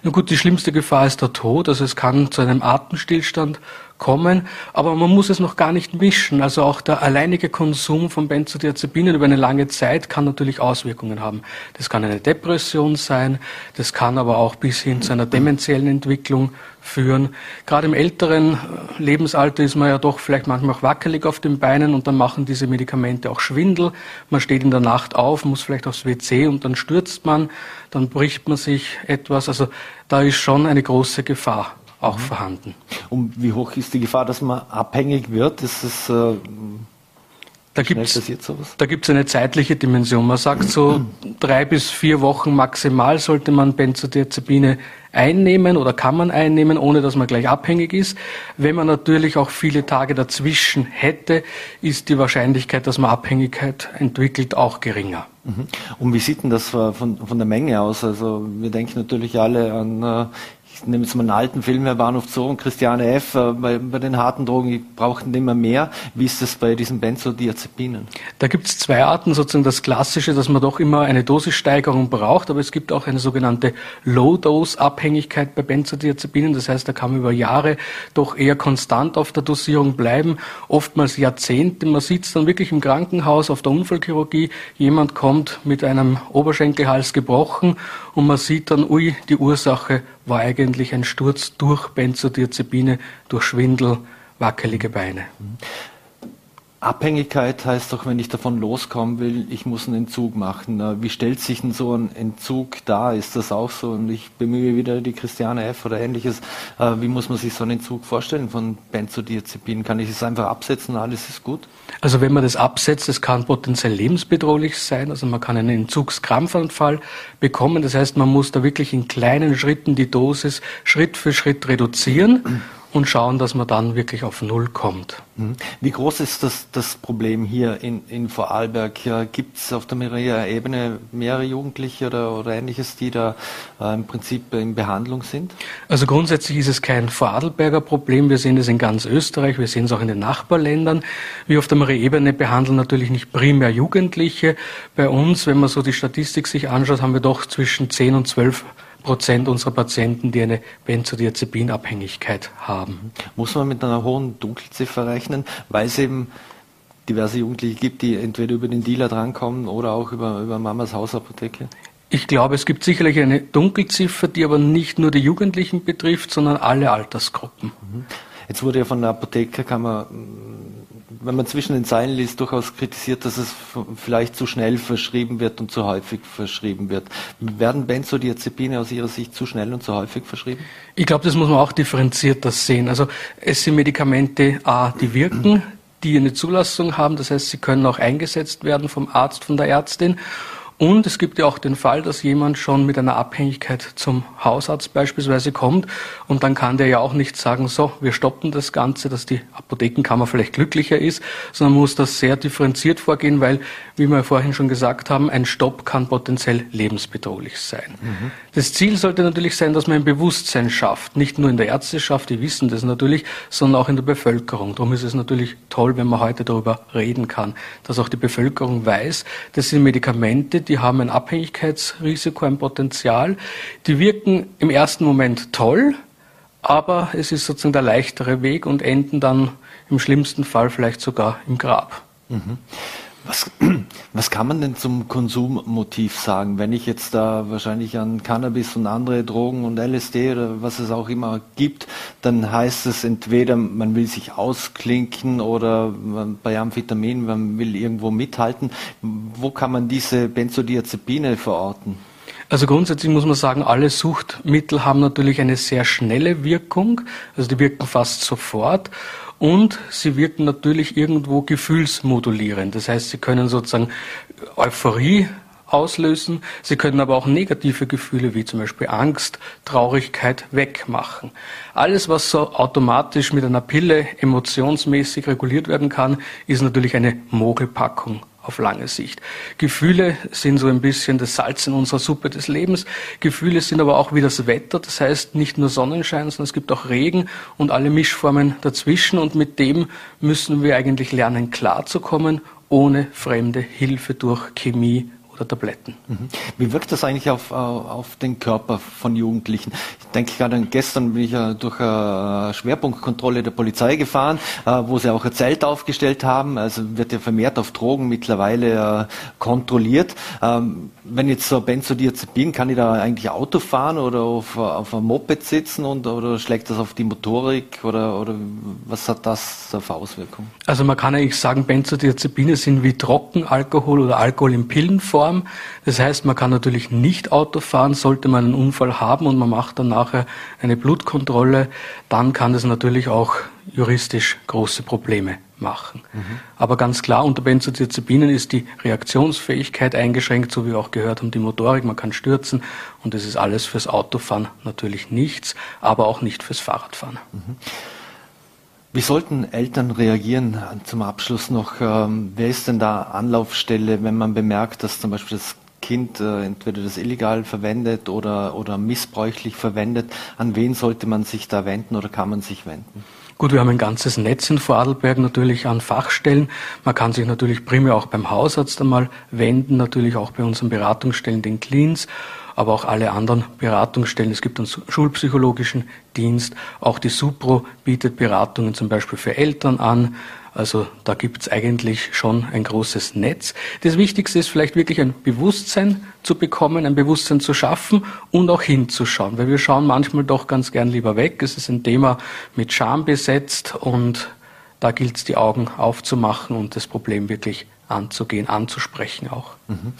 Na gut, die schlimmste Gefahr ist der Tod. Also es kann zu einem Atemstillstand kommen, aber man muss es noch gar nicht mischen. Also auch der alleinige Konsum von Benzodiazepinen über eine lange Zeit kann natürlich Auswirkungen haben. Das kann eine Depression sein, das kann aber auch bis hin zu einer dementiellen Entwicklung führen. Gerade im älteren äh, Lebensalter ist man ja doch vielleicht manchmal auch wackelig auf den Beinen und dann machen diese Medikamente auch Schwindel. Man steht in der Nacht auf, muss vielleicht aufs WC und dann stürzt man, dann bricht man sich etwas. Also da ist schon eine große Gefahr auch mhm. vorhanden. Und wie hoch ist die Gefahr, dass man abhängig wird? Ist es äh, da gibt es eine zeitliche Dimension. Man sagt so drei bis vier Wochen maximal sollte man Benzodiazepine einnehmen oder kann man einnehmen, ohne dass man gleich abhängig ist. Wenn man natürlich auch viele Tage dazwischen hätte, ist die Wahrscheinlichkeit, dass man Abhängigkeit entwickelt, auch geringer. Mhm. Und wie sieht denn das von, von der Menge aus? Also wir denken natürlich alle an äh, ich nehme jetzt mal einen alten Film, Herr Bahnhof Zoo und Christiane F., äh, bei, bei den harten Drogen, die brauchten immer mehr. Wie ist das bei diesen Benzodiazepinen? Da gibt es zwei Arten, sozusagen das Klassische, dass man doch immer eine Dosissteigerung braucht, aber es gibt auch eine sogenannte Low-Dose-Abhängigkeit bei Benzodiazepinen. Das heißt, da kann man über Jahre doch eher konstant auf der Dosierung bleiben, oftmals Jahrzehnte. Man sitzt dann wirklich im Krankenhaus auf der Unfallchirurgie, jemand kommt mit einem Oberschenkelhals gebrochen und man sieht dann, ui, die Ursache war eigentlich ein Sturz durch Benzodiazepine, durch Schwindel, wackelige Beine. Abhängigkeit heißt doch, wenn ich davon loskommen will, ich muss einen Entzug machen. Wie stellt sich denn so ein Entzug dar? Ist das auch so? Und ich bemühe wieder die Christiane F. oder ähnliches. Äh, wie muss man sich so einen Entzug vorstellen von Benzodiazepinen? Kann ich es einfach absetzen, alles ist gut? Also wenn man das absetzt, das kann potenziell lebensbedrohlich sein. Also man kann einen Entzugskrampfanfall bekommen. Das heißt, man muss da wirklich in kleinen Schritten die Dosis Schritt für Schritt reduzieren und schauen, dass man dann wirklich auf Null kommt. Mhm. Wie groß ist das, das Problem hier in, in Vorarlberg? Ja, Gibt es auf der Maria-Ebene mehrere Jugendliche oder, oder ähnliches, die da äh, im Prinzip in Behandlung sind? Also grundsätzlich ist es kein Vorarlberger Problem. Wir sehen es in ganz Österreich, wir sehen es auch in den Nachbarländern. Wir auf der Maria-Ebene behandeln natürlich nicht primär Jugendliche. Bei uns, wenn man so die Statistik sich anschaut, haben wir doch zwischen 10 und 12 Prozent unserer Patienten, die eine Benzodiazepinabhängigkeit haben. Muss man mit einer hohen Dunkelziffer rechnen, weil es eben diverse Jugendliche gibt, die entweder über den Dealer drankommen oder auch über, über Mamas Hausapotheke? Ich glaube, es gibt sicherlich eine Dunkelziffer, die aber nicht nur die Jugendlichen betrifft, sondern alle Altersgruppen. Mhm. Jetzt wurde ja von der Apothekerkammer wenn man zwischen den Zeilen liest, durchaus kritisiert, dass es vielleicht zu schnell verschrieben wird und zu häufig verschrieben wird. Werden Benzodiazepine aus Ihrer Sicht zu schnell und zu häufig verschrieben? Ich glaube, das muss man auch differenzierter sehen. Also es sind Medikamente, A, die wirken, die eine Zulassung haben, das heißt, sie können auch eingesetzt werden vom Arzt, von der Ärztin. Und es gibt ja auch den Fall, dass jemand schon mit einer Abhängigkeit zum Hausarzt beispielsweise kommt und dann kann der ja auch nicht sagen, so, wir stoppen das Ganze, dass die Apothekenkammer vielleicht glücklicher ist, sondern muss das sehr differenziert vorgehen, weil, wie wir vorhin schon gesagt haben, ein Stopp kann potenziell lebensbedrohlich sein. Mhm. Das Ziel sollte natürlich sein, dass man ein Bewusstsein schafft, nicht nur in der Ärzteschaft, die wissen das natürlich, sondern auch in der Bevölkerung. Darum ist es natürlich toll, wenn man heute darüber reden kann, dass auch die Bevölkerung weiß, das sind Medikamente, die haben ein Abhängigkeitsrisiko, ein Potenzial. Die wirken im ersten Moment toll, aber es ist sozusagen der leichtere Weg und enden dann im schlimmsten Fall vielleicht sogar im Grab. Mhm. Was, was kann man denn zum Konsummotiv sagen? Wenn ich jetzt da wahrscheinlich an Cannabis und andere Drogen und LSD oder was es auch immer gibt, dann heißt es entweder, man will sich ausklinken oder bei Amphetamin, man will irgendwo mithalten. Wo kann man diese Benzodiazepine verorten? Also grundsätzlich muss man sagen, alle Suchtmittel haben natürlich eine sehr schnelle Wirkung, also die wirken fast sofort und sie wirken natürlich irgendwo gefühlsmodulierend. Das heißt, sie können sozusagen Euphorie auslösen. Sie können aber auch negative Gefühle wie zum Beispiel Angst, Traurigkeit wegmachen. Alles, was so automatisch mit einer Pille emotionsmäßig reguliert werden kann, ist natürlich eine Mogelpackung auf lange Sicht. Gefühle sind so ein bisschen das Salz in unserer Suppe des Lebens. Gefühle sind aber auch wie das Wetter. Das heißt nicht nur Sonnenschein, sondern es gibt auch Regen und alle Mischformen dazwischen. Und mit dem müssen wir eigentlich lernen, klarzukommen, ohne fremde Hilfe durch Chemie Tabletten. Mhm. Wie wirkt das eigentlich auf, auf den Körper von Jugendlichen? Ich denke gerade gestern bin ich ja durch eine Schwerpunktkontrolle der Polizei gefahren, äh, wo sie auch ein Zelt aufgestellt haben. Also wird ja vermehrt auf Drogen mittlerweile äh, kontrolliert. Ähm, wenn jetzt so Benzodiazepin, kann ich da eigentlich Auto fahren oder auf, auf einem Moped sitzen und oder schlägt das auf die Motorik oder, oder was hat das für Auswirkungen? Also man kann eigentlich sagen, Benzodiazepine sind wie Trockenalkohol oder Alkohol in Pillenform. Das heißt, man kann natürlich nicht Auto fahren, sollte man einen Unfall haben und man macht dann nachher eine Blutkontrolle, dann kann das natürlich auch juristisch große Probleme machen. Mhm. Aber ganz klar, unter Benzodiazepinen ist die Reaktionsfähigkeit eingeschränkt, so wie wir auch gehört haben, die Motorik, man kann stürzen und das ist alles fürs Autofahren natürlich nichts, aber auch nicht fürs Fahrradfahren. Mhm. Wie sollten Eltern reagieren? Zum Abschluss noch, ähm, wer ist denn da Anlaufstelle, wenn man bemerkt, dass zum Beispiel das Kind äh, entweder das illegal verwendet oder, oder missbräuchlich verwendet? An wen sollte man sich da wenden oder kann man sich wenden? Gut, wir haben ein ganzes Netz in Vorarlberg natürlich an Fachstellen. Man kann sich natürlich primär auch beim Hausarzt einmal wenden, natürlich auch bei unseren Beratungsstellen, den Cleans, aber auch alle anderen Beratungsstellen. Es gibt einen schulpsychologischen Dienst. Auch die Supro bietet Beratungen zum Beispiel für Eltern an. Also da gibt es eigentlich schon ein großes Netz. Das Wichtigste ist vielleicht wirklich ein Bewusstsein zu bekommen, ein Bewusstsein zu schaffen und auch hinzuschauen, weil wir schauen manchmal doch ganz gern lieber weg. Es ist ein Thema mit Scham besetzt und da gilt es, die Augen aufzumachen und das Problem wirklich anzugehen, anzusprechen auch. Mhm.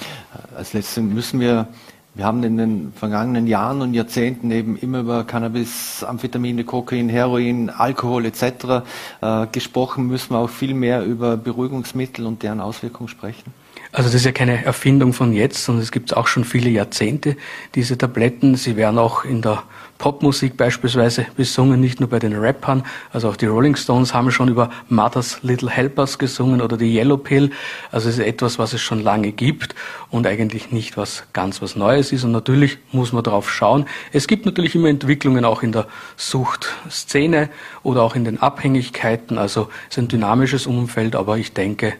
Als letztes müssen wir wir haben in den vergangenen Jahren und Jahrzehnten eben immer über Cannabis, Amphetamine, Kokain, Heroin, Alkohol etc. Äh, gesprochen, müssen wir auch viel mehr über Beruhigungsmittel und deren Auswirkungen sprechen. Also das ist ja keine Erfindung von jetzt, sondern es gibt auch schon viele Jahrzehnte, diese Tabletten. Sie werden auch in der Popmusik beispielsweise besungen, nicht nur bei den Rappern, also auch die Rolling Stones haben schon über Mother's Little Helpers gesungen oder die Yellow Pill. Also es ist etwas, was es schon lange gibt und eigentlich nicht was ganz was Neues ist. Und natürlich muss man darauf schauen. Es gibt natürlich immer Entwicklungen auch in der Suchtszene oder auch in den Abhängigkeiten. Also es ist ein dynamisches Umfeld, aber ich denke,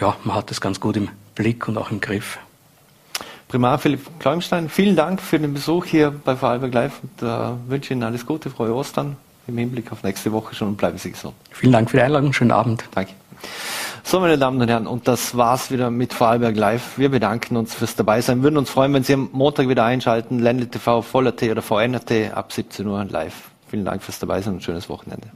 ja, man hat das ganz gut im Blick und auch im Griff. Primar Philipp Kleumstein, vielen Dank für den Besuch hier bei Vorarlberg Live und äh, wünsche Ihnen alles Gute, frohe Ostern im Hinblick auf nächste Woche schon und bleiben Sie gesund. Vielen Dank für die Einladung, schönen Abend. Danke. So, meine Damen und Herren, und das war's wieder mit Vorarlberg Live. Wir bedanken uns fürs Dabeisein, würden uns freuen, wenn Sie am Montag wieder einschalten, Ländle TV, Voller T oder VNRT ab 17 Uhr live. Vielen Dank fürs Dabeisein und schönes Wochenende.